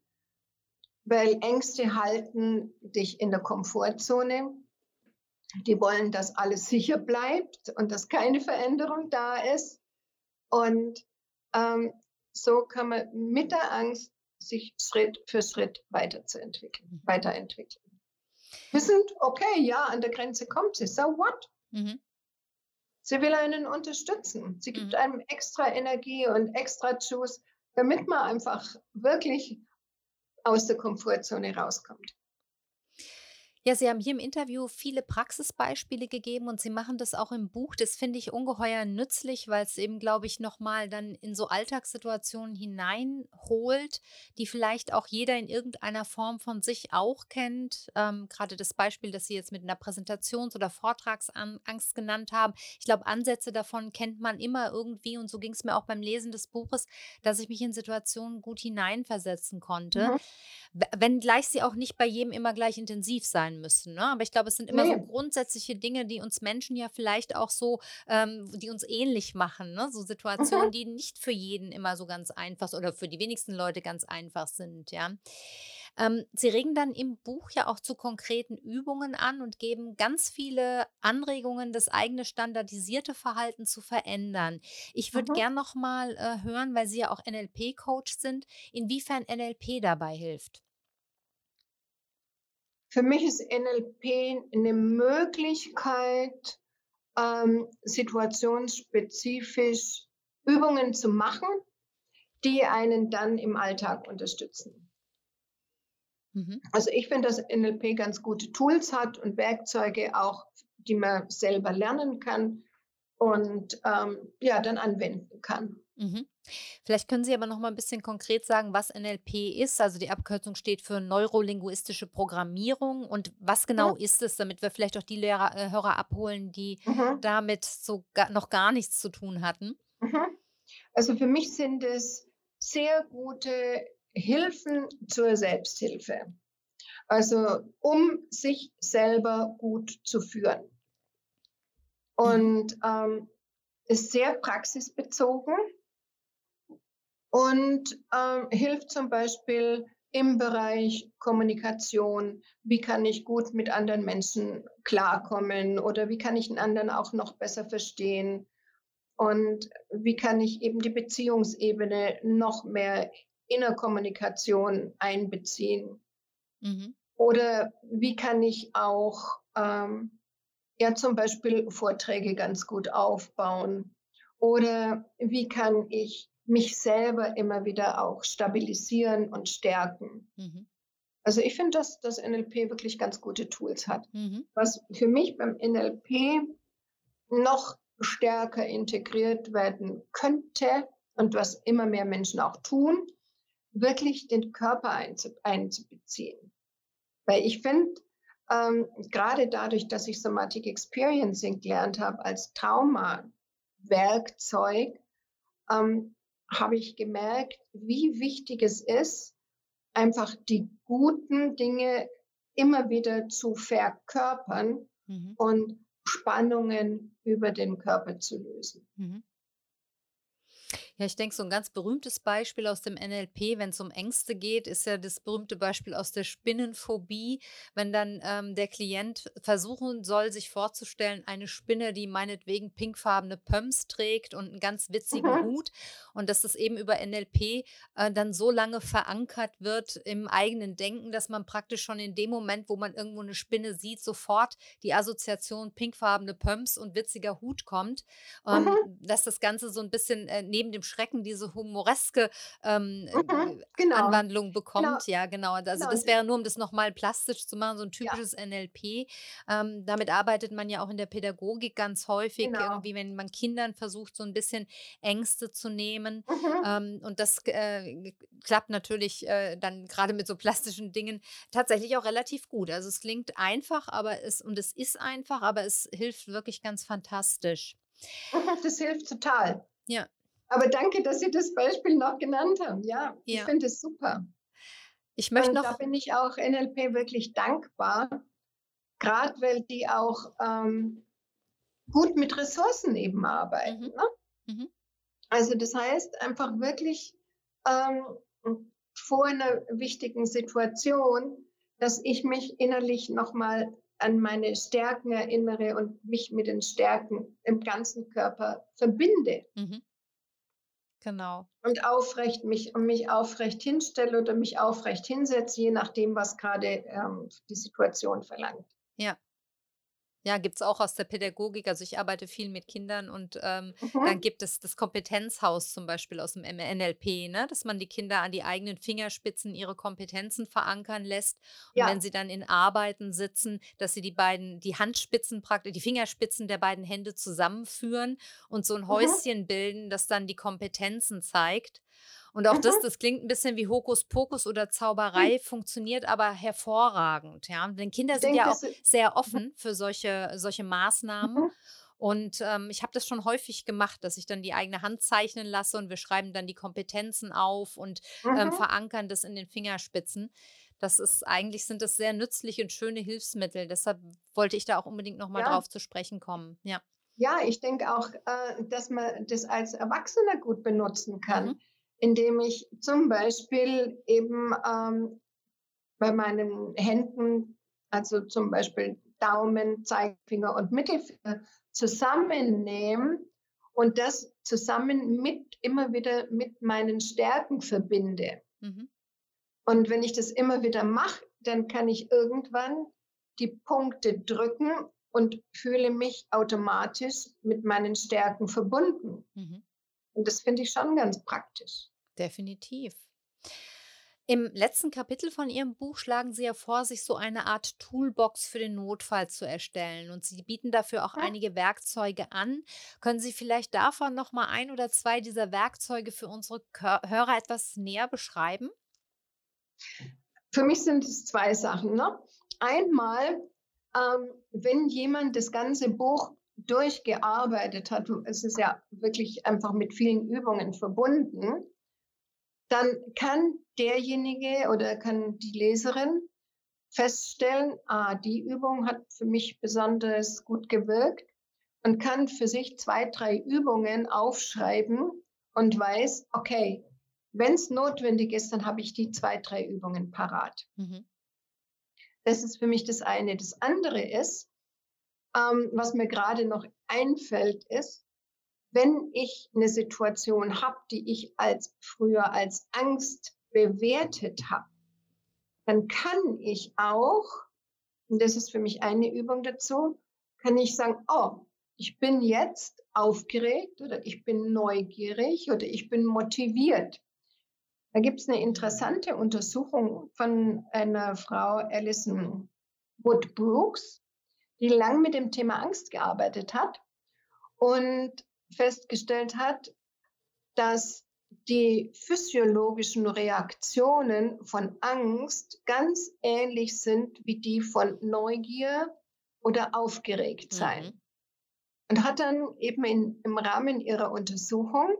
weil Ängste halten dich in der Komfortzone. Die wollen, dass alles sicher bleibt und dass keine Veränderung da ist. Und ähm, so kann man mit der Angst sich Schritt für Schritt weiterzuentwickeln, mhm. weiterentwickeln. Wissend, okay, ja, an der Grenze kommt sie, so what? Mhm. Sie will einen unterstützen. Sie gibt mhm. einem extra Energie und extra Juice, damit man einfach wirklich aus der Komfortzone rauskommt. Ja, Sie haben hier im Interview viele Praxisbeispiele gegeben und Sie machen das auch im Buch. Das finde ich ungeheuer nützlich, weil es eben, glaube ich, nochmal dann in so Alltagssituationen hineinholt, die vielleicht auch jeder in irgendeiner Form von sich auch kennt. Ähm, Gerade das Beispiel, das Sie jetzt mit einer Präsentations- oder Vortragsangst genannt haben. Ich glaube, Ansätze davon kennt man immer irgendwie und so ging es mir auch beim Lesen des Buches, dass ich mich in Situationen gut hineinversetzen konnte. Mhm. Wenn gleich sie auch nicht bei jedem immer gleich intensiv sein müssen. Ne? Aber ich glaube, es sind immer nee. so grundsätzliche Dinge, die uns Menschen ja vielleicht auch so, ähm, die uns ähnlich machen. Ne? So Situationen, mhm. die nicht für jeden immer so ganz einfach oder für die wenigsten Leute ganz einfach sind. Ja. Ähm, Sie regen dann im Buch ja auch zu konkreten Übungen an und geben ganz viele Anregungen, das eigene standardisierte Verhalten zu verändern. Ich würde mhm. gern noch mal äh, hören, weil Sie ja auch NLP-Coach sind, inwiefern NLP dabei hilft. Für mich ist NLP eine Möglichkeit, ähm, situationsspezifisch Übungen zu machen, die einen dann im Alltag unterstützen. Mhm. Also ich finde, dass NLP ganz gute Tools hat und Werkzeuge auch, die man selber lernen kann und ähm, ja, dann anwenden kann. Mhm. Vielleicht können Sie aber noch mal ein bisschen konkret sagen, was NLP ist. Also die Abkürzung steht für neurolinguistische Programmierung. Und was genau ja. ist es, damit wir vielleicht auch die Lehrer, äh, Hörer abholen, die mhm. damit so ga, noch gar nichts zu tun hatten? Mhm. Also für mich sind es sehr gute Hilfen zur Selbsthilfe. Also um sich selber gut zu führen. Und ähm, ist sehr praxisbezogen und äh, hilft zum Beispiel im Bereich Kommunikation. Wie kann ich gut mit anderen Menschen klarkommen oder wie kann ich einen anderen auch noch besser verstehen? Und wie kann ich eben die Beziehungsebene noch mehr in der Kommunikation einbeziehen? Mhm. Oder wie kann ich auch ähm, ja zum Beispiel Vorträge ganz gut aufbauen? Oder wie kann ich mich selber immer wieder auch stabilisieren und stärken. Mhm. Also ich finde, dass das NLP wirklich ganz gute Tools hat. Mhm. Was für mich beim NLP noch stärker integriert werden könnte und was immer mehr Menschen auch tun, wirklich den Körper einzubeziehen. Weil ich finde, ähm, gerade dadurch, dass ich Somatic Experiencing gelernt habe als Trauma-Werkzeug, ähm, habe ich gemerkt, wie wichtig es ist, einfach die guten Dinge immer wieder zu verkörpern mhm. und Spannungen über den Körper zu lösen. Mhm. Ja, ich denke, so ein ganz berühmtes Beispiel aus dem NLP, wenn es um Ängste geht, ist ja das berühmte Beispiel aus der Spinnenphobie, wenn dann ähm, der Klient versuchen soll, sich vorzustellen, eine Spinne, die meinetwegen pinkfarbene Pumps trägt und einen ganz witzigen mhm. Hut und dass das eben über NLP äh, dann so lange verankert wird im eigenen Denken, dass man praktisch schon in dem Moment, wo man irgendwo eine Spinne sieht, sofort die Assoziation pinkfarbene Pumps und witziger Hut kommt, ähm, mhm. dass das Ganze so ein bisschen äh, neben dem Schrecken diese humoreske ähm, mhm, genau. Anwandlung genau. bekommt. Genau. Ja, genau. Also genau. das wäre nur, um das nochmal plastisch zu machen, so ein typisches ja. NLP. Ähm, damit arbeitet man ja auch in der Pädagogik ganz häufig, genau. irgendwie, wenn man Kindern versucht, so ein bisschen Ängste zu nehmen. Mhm. Ähm, und das äh, klappt natürlich äh, dann gerade mit so plastischen Dingen tatsächlich auch relativ gut. Also es klingt einfach, aber es, und es ist einfach, aber es hilft wirklich ganz fantastisch. Das hilft total. Ja. Aber danke, dass Sie das Beispiel noch genannt haben. Ja, ja. ich finde es super. Ich möchte Und noch. Da bin ich auch NLP wirklich dankbar, gerade weil die auch ähm, gut mit Ressourcen eben arbeiten. Mhm. Ne? Mhm. Also das heißt einfach wirklich ähm, vor einer wichtigen Situation, dass ich mich innerlich nochmal an meine Stärken erinnere und mich mit den Stärken im ganzen Körper verbinde. Mhm. Genau. Und aufrecht mich, mich aufrecht hinstelle oder mich aufrecht hinsetze, je nachdem, was gerade ähm, die Situation verlangt. Ja. Ja, gibt es auch aus der Pädagogik. Also ich arbeite viel mit Kindern und ähm, mhm. dann gibt es das Kompetenzhaus zum Beispiel aus dem NLP, ne? dass man die Kinder an die eigenen Fingerspitzen ihre Kompetenzen verankern lässt. Und ja. wenn sie dann in Arbeiten sitzen, dass sie die beiden, die Handspitzen praktisch, die Fingerspitzen der beiden Hände zusammenführen und so ein mhm. Häuschen mhm. bilden, das dann die Kompetenzen zeigt. Und auch mhm. das, das klingt ein bisschen wie Hokuspokus oder Zauberei, mhm. funktioniert aber hervorragend. Ja? Denn Kinder sind denke, ja auch sehr mhm. offen für solche, solche Maßnahmen. Mhm. Und ähm, ich habe das schon häufig gemacht, dass ich dann die eigene Hand zeichnen lasse und wir schreiben dann die Kompetenzen auf und ähm, verankern das in den Fingerspitzen. Das ist eigentlich sind das sehr nützliche und schöne Hilfsmittel. Deshalb wollte ich da auch unbedingt nochmal ja. drauf zu sprechen kommen. Ja. Ja, ich denke auch, äh, dass man das als Erwachsener gut benutzen kann. Mhm indem ich zum Beispiel eben ähm, bei meinen Händen, also zum Beispiel Daumen, Zeigefinger und Mittelfinger zusammennehme und das zusammen mit immer wieder mit meinen Stärken verbinde. Mhm. Und wenn ich das immer wieder mache, dann kann ich irgendwann die Punkte drücken und fühle mich automatisch mit meinen Stärken verbunden. Mhm. Und das finde ich schon ganz praktisch. Definitiv. Im letzten Kapitel von Ihrem Buch schlagen Sie ja vor, sich so eine Art Toolbox für den Notfall zu erstellen. Und Sie bieten dafür auch ja. einige Werkzeuge an. Können Sie vielleicht davon noch mal ein oder zwei dieser Werkzeuge für unsere Hörer etwas näher beschreiben? Für mich sind es zwei Sachen. Ne? Einmal, ähm, wenn jemand das ganze Buch durchgearbeitet hat, es ist ja wirklich einfach mit vielen Übungen verbunden, dann kann derjenige oder kann die Leserin feststellen, ah, die Übung hat für mich besonders gut gewirkt und kann für sich zwei, drei Übungen aufschreiben und weiß, okay, wenn es notwendig ist, dann habe ich die zwei, drei Übungen parat. Mhm. Das ist für mich das eine. Das andere ist, ähm, was mir gerade noch einfällt, ist, wenn ich eine Situation habe, die ich als früher als Angst bewertet habe, dann kann ich auch, und das ist für mich eine Übung dazu, kann ich sagen, oh, ich bin jetzt aufgeregt oder ich bin neugierig oder ich bin motiviert. Da gibt es eine interessante Untersuchung von einer Frau, Alison Wood Brooks, die lang mit dem Thema Angst gearbeitet hat. Und festgestellt hat, dass die physiologischen Reaktionen von Angst ganz ähnlich sind wie die von Neugier oder Aufgeregtsein. Mhm. Und hat dann eben in, im Rahmen ihrer Untersuchung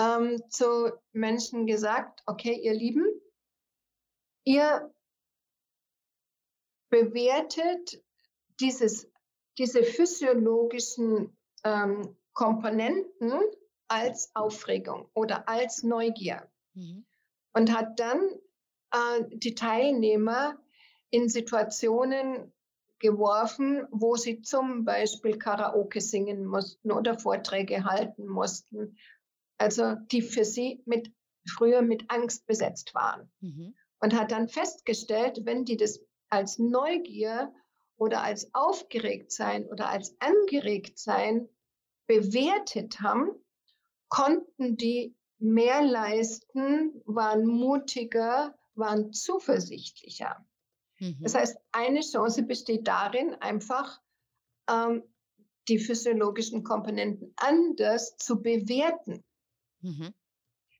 ähm, zu Menschen gesagt, okay, ihr Lieben, ihr bewertet dieses, diese physiologischen ähm, Komponenten als Aufregung oder als Neugier mhm. und hat dann äh, die Teilnehmer in Situationen geworfen, wo sie zum Beispiel Karaoke singen mussten oder Vorträge halten mussten, also die für sie mit früher mit Angst besetzt waren. Mhm. Und hat dann festgestellt, wenn die das als Neugier oder als aufgeregt sein oder als angeregt sein bewertet haben, konnten die mehr leisten, waren mutiger, waren zuversichtlicher. Mhm. Das heißt, eine Chance besteht darin, einfach ähm, die physiologischen Komponenten anders zu bewerten. Mhm.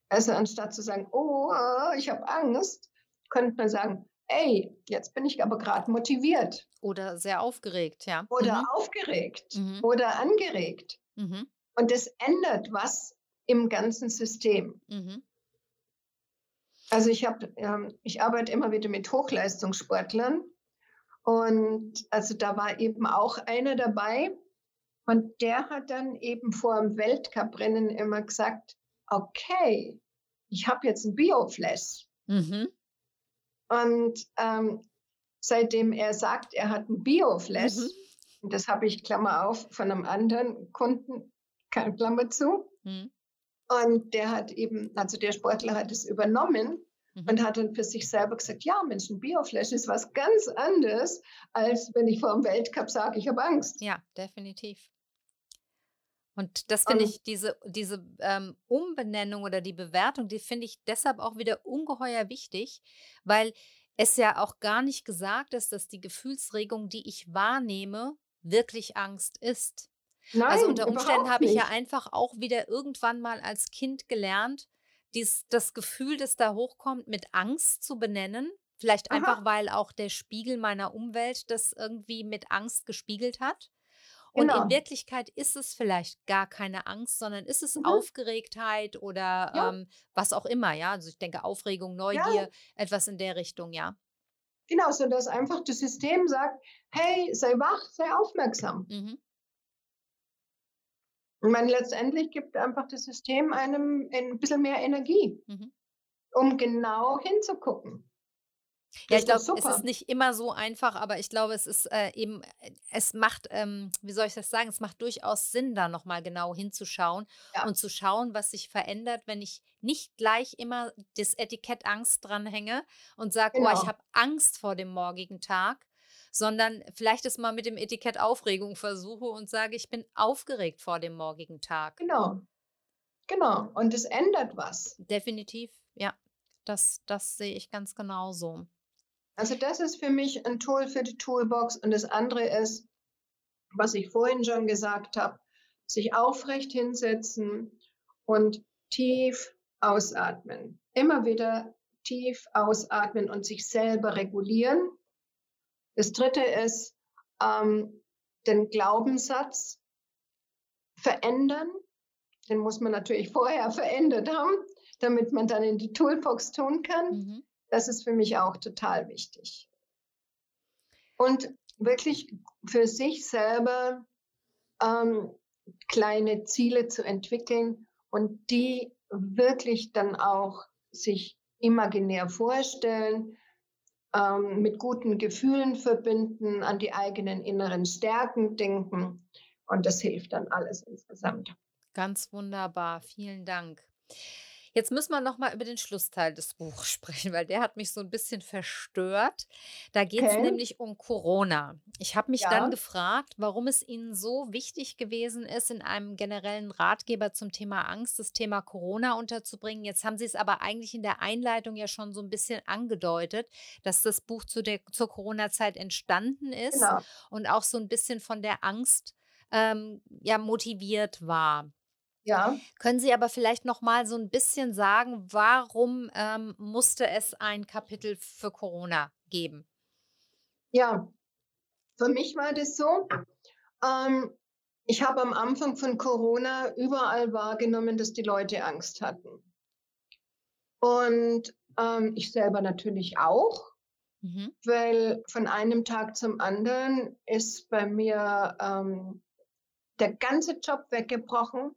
Also anstatt zu sagen, oh, ich habe Angst, könnte man sagen, ey, jetzt bin ich aber gerade motiviert. Oder sehr aufgeregt, ja. Oder mhm. aufgeregt mhm. oder angeregt. Mhm. Und das ändert was im ganzen System. Mhm. Also ich habe, ähm, ich arbeite immer wieder mit Hochleistungssportlern und also da war eben auch einer dabei und der hat dann eben vor dem Weltcuprennen immer gesagt, okay, ich habe jetzt ein Bioflash. Mhm. Und ähm, seitdem er sagt, er hat ein Bioflash, mhm. das habe ich, Klammer auf, von einem anderen Kunden, Klammer zu, mhm. Und der hat eben, also der Sportler hat es übernommen mhm. und hat dann für sich selber gesagt, ja, Mensch, ein Bioflash ist was ganz anderes, als wenn ich vor dem Weltcup sage, ich habe Angst. Ja, definitiv. Und das finde ich, diese, diese ähm, Umbenennung oder die Bewertung, die finde ich deshalb auch wieder ungeheuer wichtig, weil es ja auch gar nicht gesagt ist, dass die Gefühlsregung, die ich wahrnehme, wirklich Angst ist. Also, Nein, also unter Umständen habe ich ja einfach auch wieder irgendwann mal als Kind gelernt, dies, das Gefühl, das da hochkommt, mit Angst zu benennen. Vielleicht Aha. einfach, weil auch der Spiegel meiner Umwelt das irgendwie mit Angst gespiegelt hat. Und genau. in Wirklichkeit ist es vielleicht gar keine Angst, sondern ist es mhm. Aufgeregtheit oder ja. ähm, was auch immer, ja. Also ich denke Aufregung, Neugier, ja. etwas in der Richtung, ja. Genau, so dass einfach das System sagt, hey, sei wach, sei aufmerksam. Mhm. Ich meine, letztendlich gibt einfach das System einem ein bisschen mehr Energie, mhm. um genau hinzugucken. Ja, ich glaube, es ist nicht immer so einfach, aber ich glaube, es ist äh, eben, äh, es macht, ähm, wie soll ich das sagen, es macht durchaus Sinn, da nochmal genau hinzuschauen ja. und zu schauen, was sich verändert, wenn ich nicht gleich immer das Etikett Angst dranhänge und sage, genau. oh, ich genau. habe Angst vor dem morgigen Tag, sondern vielleicht es mal mit dem Etikett Aufregung versuche und sage, ich bin aufgeregt vor dem morgigen Tag. Genau. Genau. Und es ändert was. Definitiv, ja. Das, das sehe ich ganz genauso. Also das ist für mich ein Tool für die Toolbox und das andere ist, was ich vorhin schon gesagt habe, sich aufrecht hinsetzen und tief ausatmen. Immer wieder tief ausatmen und sich selber regulieren. Das dritte ist ähm, den Glaubenssatz verändern. Den muss man natürlich <laughs> vorher verändert haben, damit man dann in die Toolbox tun kann. Mhm. Das ist für mich auch total wichtig. Und wirklich für sich selber ähm, kleine Ziele zu entwickeln und die wirklich dann auch sich imaginär vorstellen, ähm, mit guten Gefühlen verbinden, an die eigenen inneren Stärken denken. Und das hilft dann alles insgesamt. Ganz wunderbar. Vielen Dank. Jetzt müssen wir noch mal über den Schlussteil des Buchs <laughs> sprechen, weil der hat mich so ein bisschen verstört. Da geht es okay. nämlich um Corona. Ich habe mich ja. dann gefragt, warum es Ihnen so wichtig gewesen ist, in einem generellen Ratgeber zum Thema Angst das Thema Corona unterzubringen. Jetzt haben Sie es aber eigentlich in der Einleitung ja schon so ein bisschen angedeutet, dass das Buch zu der, zur Corona-Zeit entstanden ist genau. und auch so ein bisschen von der Angst ähm, ja motiviert war. Ja. Können Sie aber vielleicht noch mal so ein bisschen sagen, warum ähm, musste es ein Kapitel für Corona geben? Ja, für mich war das so, ähm, ich habe am Anfang von Corona überall wahrgenommen, dass die Leute Angst hatten. Und ähm, ich selber natürlich auch, mhm. weil von einem Tag zum anderen ist bei mir ähm, der ganze Job weggebrochen.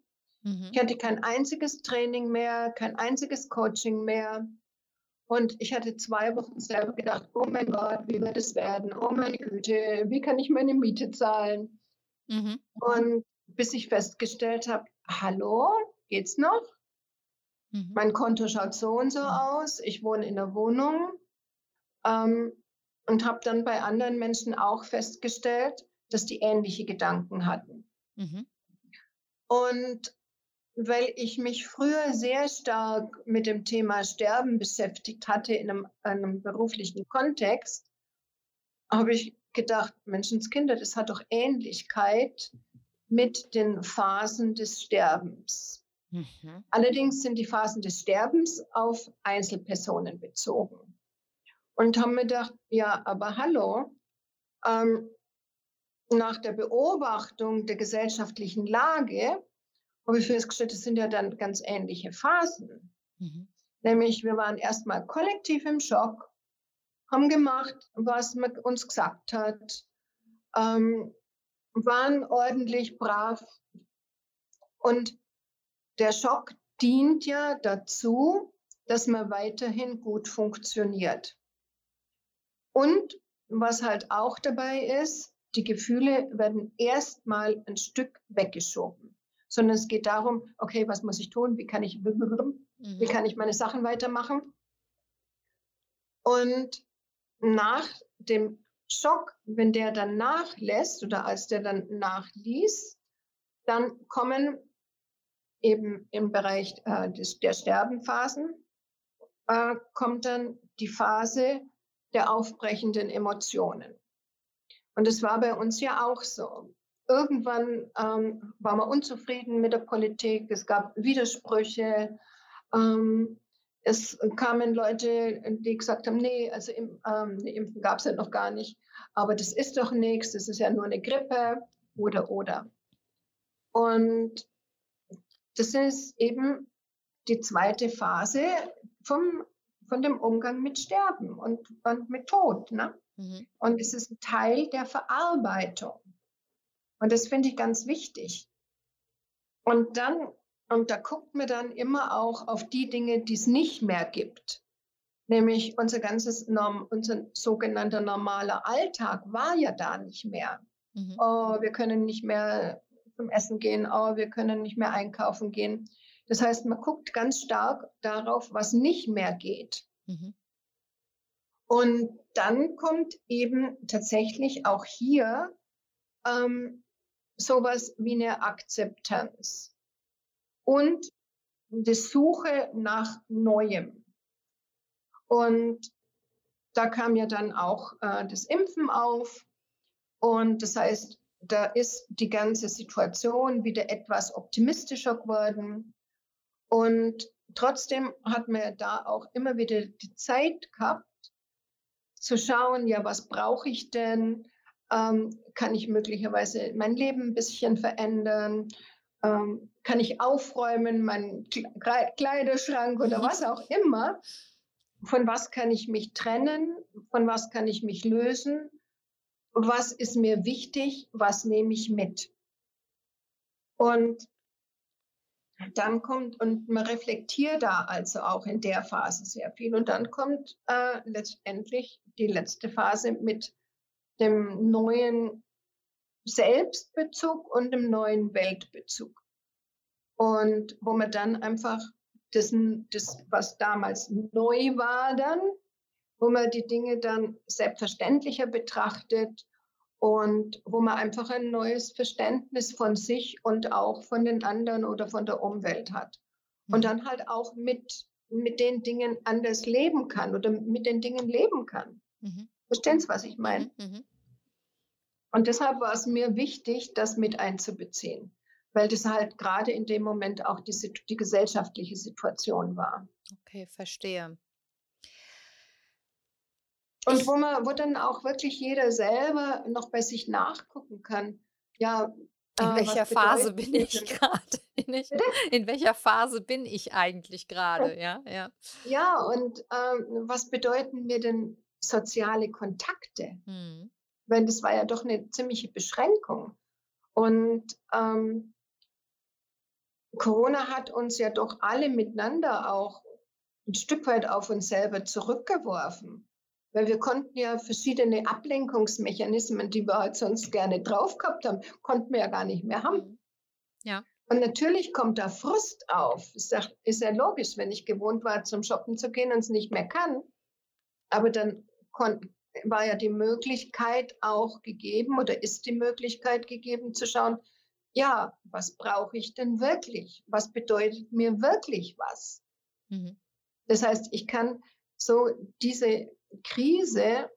Mhm. Ich hatte kein einziges Training mehr, kein einziges Coaching mehr. Und ich hatte zwei Wochen selber gedacht, oh mein Gott, wie wird es werden? Oh meine Güte, wie kann ich meine Miete zahlen? Mhm. Und bis ich festgestellt habe, hallo, geht's noch? Mhm. Mein Konto schaut so und so mhm. aus. Ich wohne in der Wohnung ähm, und habe dann bei anderen Menschen auch festgestellt, dass die ähnliche Gedanken hatten. Mhm. Und weil ich mich früher sehr stark mit dem Thema Sterben beschäftigt hatte in einem, einem beruflichen Kontext, habe ich gedacht, Menschenskinder, das hat doch Ähnlichkeit mit den Phasen des Sterbens. Mhm. Allerdings sind die Phasen des Sterbens auf Einzelpersonen bezogen. Und haben mir gedacht, ja, aber hallo, ähm, nach der Beobachtung der gesellschaftlichen Lage habe ich festgestellt, das sind ja dann ganz ähnliche Phasen. Mhm. Nämlich, wir waren erstmal kollektiv im Schock, haben gemacht, was man uns gesagt hat, ähm, waren ordentlich brav. Und der Schock dient ja dazu, dass man weiterhin gut funktioniert. Und was halt auch dabei ist, die Gefühle werden erstmal ein Stück weggeschoben, sondern es geht darum, okay, was muss ich tun? Wie kann ich, wie mhm. kann ich meine Sachen weitermachen? Und nach dem Schock, wenn der dann nachlässt oder als der dann nachließ, dann kommen eben im Bereich äh, des, der Sterbenphasen, äh, kommt dann die Phase der aufbrechenden Emotionen. Und das war bei uns ja auch so. Irgendwann ähm, war man unzufrieden mit der Politik, es gab Widersprüche. Ähm, es kamen Leute, die gesagt haben, nee, also ähm, Impfen gab es ja noch gar nicht, aber das ist doch nichts, das ist ja nur eine Grippe oder oder. Und das ist eben die zweite Phase vom, von dem Umgang mit Sterben und, und mit Tod. Ne? Mhm. Und es ist ein Teil der Verarbeitung. Und das finde ich ganz wichtig. Und dann und da guckt man dann immer auch auf die Dinge, die es nicht mehr gibt. Nämlich unser ganzes, Norm, unser sogenannter normaler Alltag war ja da nicht mehr. Mhm. Oh, wir können nicht mehr zum Essen gehen, oh, wir können nicht mehr einkaufen gehen. Das heißt, man guckt ganz stark darauf, was nicht mehr geht. Mhm. Und dann kommt eben tatsächlich auch hier ähm, sowas wie eine Akzeptanz und die Suche nach Neuem. Und da kam ja dann auch äh, das Impfen auf. Und das heißt, da ist die ganze Situation wieder etwas optimistischer geworden. Und trotzdem hat man ja da auch immer wieder die Zeit gehabt, zu schauen, ja, was brauche ich denn? Ähm, kann ich möglicherweise mein Leben ein bisschen verändern? ähm, kann ich aufräumen, meinen Kleiderschrank oder was auch immer. Von was kann ich mich trennen? Von was kann ich mich lösen? Was ist mir wichtig? Was nehme ich mit? Und dann kommt, und man reflektiert da also auch in der Phase sehr viel. Und dann kommt äh, letztendlich die letzte Phase mit dem neuen Selbstbezug und im neuen Weltbezug. Und wo man dann einfach das, das, was damals neu war, dann, wo man die Dinge dann selbstverständlicher betrachtet und wo man einfach ein neues Verständnis von sich und auch von den anderen oder von der Umwelt hat. Und dann halt auch mit, mit den Dingen anders leben kann oder mit den Dingen leben kann. Mhm. Verstehen Sie, was ich meine? Mhm. mhm. Und deshalb war es mir wichtig, das mit einzubeziehen, weil das halt gerade in dem Moment auch die, die gesellschaftliche Situation war. Okay, verstehe. Und wo man, wo dann auch wirklich jeder selber noch bei sich nachgucken kann. Ja, In äh, welcher Phase <laughs> bin ich gerade? In, in, welcher Phase bin ich eigentlich gerade? <laughs> Ja, ja. Ja, und ähm, was bedeuten mir denn soziale Kontakte? Hm. Weil das war ja doch eine ziemliche Beschränkung. Und ähm, Corona hat uns ja doch alle miteinander auch ein Stück weit auf uns selber zurückgeworfen. Weil wir konnten ja verschiedene Ablenkungsmechanismen, die wir halt sonst gerne drauf gehabt haben, konnten wir ja gar nicht mehr haben. Mhm. Ja. Und natürlich kommt da Frust auf. Ist ja, ist ja logisch, wenn ich gewohnt war, zum Shoppen zu gehen und es nicht mehr kann. Aber dann war ja die Möglichkeit auch gegeben oder ist die Möglichkeit gegeben zu schauen, ja, was brauche ich denn wirklich? Was bedeutet mir wirklich was? Mhm. Das heißt, ich kann so diese Krise,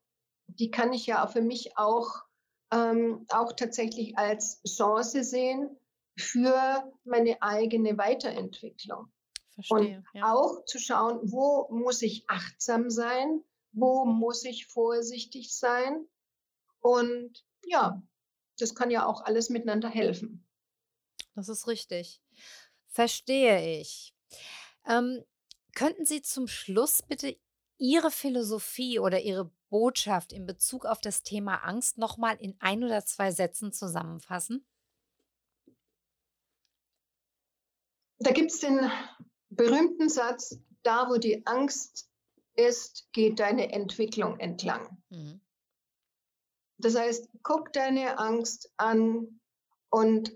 die kann ich ja für mich auch, ähm, auch tatsächlich als Chance sehen für meine eigene Weiterentwicklung. Verstehe, und ja. auch zu schauen, wo muss ich achtsam sein, wo muss ich vorsichtig sein. Und ja, das kann ja auch alles miteinander helfen. Das ist richtig. Verstehe ich. Ähm, könnten Sie zum Schluss bitte Ihre Philosophie oder Ihre Botschaft in Bezug auf das Thema Angst nochmal in ein oder zwei Sätzen zusammenfassen? Da gibt es den berühmten Satz, da wo die Angst ist, geht deine Entwicklung entlang. Mhm. Das heißt, guck deine Angst an und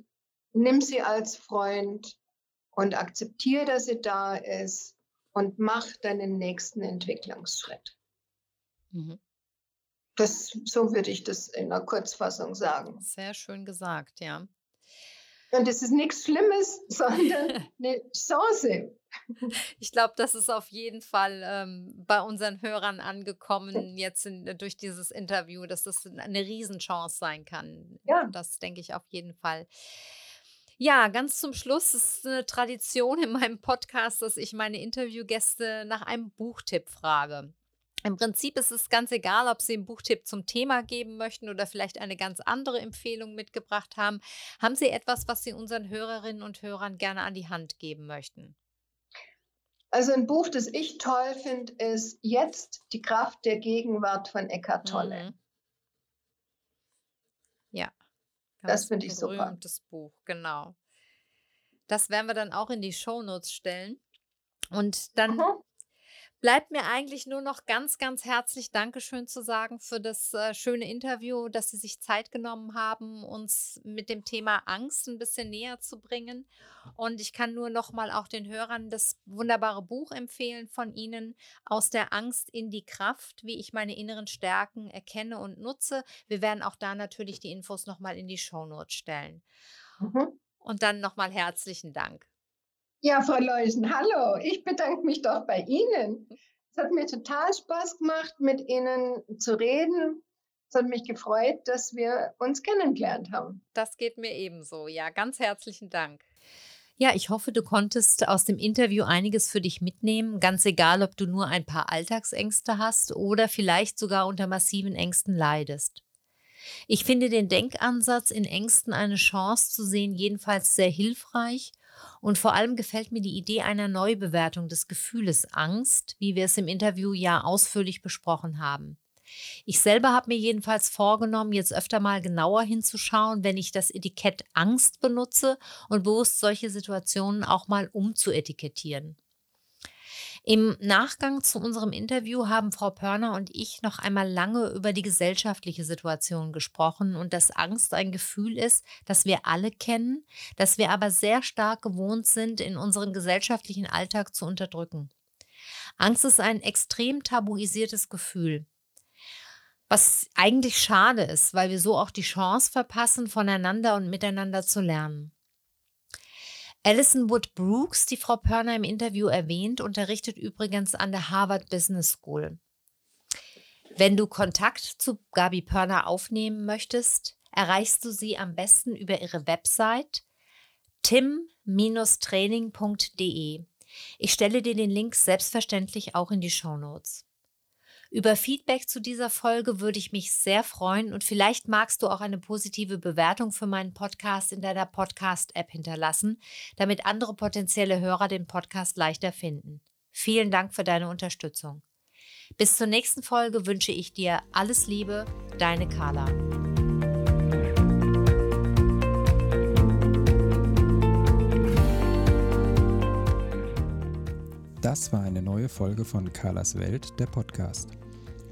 nimm sie als Freund und akzeptiere, dass sie da ist und mach deinen nächsten Entwicklungsschritt. Mhm. Das, so würde ich das in einer Kurzfassung sagen. Sehr schön gesagt, ja. Und es ist nichts Schlimmes, <laughs> sondern <laughs> eine Chance. Ich glaube, das ist auf jeden Fall ähm, bei unseren Hörern angekommen, jetzt in, durch dieses Interview, dass das eine Riesenchance sein kann. Ja. Das denke ich auf jeden Fall. Ja, ganz zum Schluss ist eine Tradition in meinem Podcast, dass ich meine Interviewgäste nach einem Buchtipp frage. Im Prinzip ist es ganz egal, ob Sie einen Buchtipp zum Thema geben möchten oder vielleicht eine ganz andere Empfehlung mitgebracht haben. Haben Sie etwas, was Sie unseren Hörerinnen und Hörern gerne an die Hand geben möchten? Also ein Buch, das ich toll finde, ist Jetzt die Kraft der Gegenwart von Eckhart Tolle. Mhm. Ja, das finde ich super. Berühmtes Buch, genau. Das werden wir dann auch in die Shownotes stellen. Und dann mhm. Bleibt mir eigentlich nur noch ganz, ganz herzlich Dankeschön zu sagen für das äh, schöne Interview, dass Sie sich Zeit genommen haben, uns mit dem Thema Angst ein bisschen näher zu bringen. Und ich kann nur noch mal auch den Hörern das wunderbare Buch empfehlen von Ihnen, Aus der Angst in die Kraft, wie ich meine inneren Stärken erkenne und nutze. Wir werden auch da natürlich die Infos noch mal in die Shownotes stellen. Mhm. Und dann noch mal herzlichen Dank. Ja, Frau Leusen, hallo. Ich bedanke mich doch bei Ihnen. Es hat mir total Spaß gemacht, mit Ihnen zu reden. Es hat mich gefreut, dass wir uns kennengelernt haben. Das geht mir ebenso. Ja, ganz herzlichen Dank. Ja, ich hoffe, du konntest aus dem Interview einiges für dich mitnehmen, ganz egal, ob du nur ein paar Alltagsängste hast oder vielleicht sogar unter massiven Ängsten leidest. Ich finde den Denkansatz, in Ängsten eine Chance zu sehen, jedenfalls sehr hilfreich und vor allem gefällt mir die Idee einer Neubewertung des Gefühles Angst, wie wir es im Interview ja ausführlich besprochen haben. Ich selber habe mir jedenfalls vorgenommen, jetzt öfter mal genauer hinzuschauen, wenn ich das Etikett Angst benutze und bewusst solche Situationen auch mal umzuetikettieren. Im Nachgang zu unserem Interview haben Frau Pörner und ich noch einmal lange über die gesellschaftliche Situation gesprochen und dass Angst ein Gefühl ist, das wir alle kennen, das wir aber sehr stark gewohnt sind, in unserem gesellschaftlichen Alltag zu unterdrücken. Angst ist ein extrem tabuisiertes Gefühl. Was eigentlich schade ist, weil wir so auch die Chance verpassen, voneinander und miteinander zu lernen. Alison Wood Brooks, die Frau Pörner im Interview erwähnt, unterrichtet übrigens an der Harvard Business School. Wenn du Kontakt zu Gabi Pörner aufnehmen möchtest, erreichst du sie am besten über ihre Website tim-training.de. Ich stelle dir den Link selbstverständlich auch in die Show Notes. Über Feedback zu dieser Folge würde ich mich sehr freuen und vielleicht magst du auch eine positive Bewertung für meinen Podcast in deiner Podcast-App hinterlassen, damit andere potenzielle Hörer den Podcast leichter finden. Vielen Dank für deine Unterstützung. Bis zur nächsten Folge wünsche ich dir alles Liebe, deine Carla. Das war eine neue Folge von Carlas Welt, der Podcast.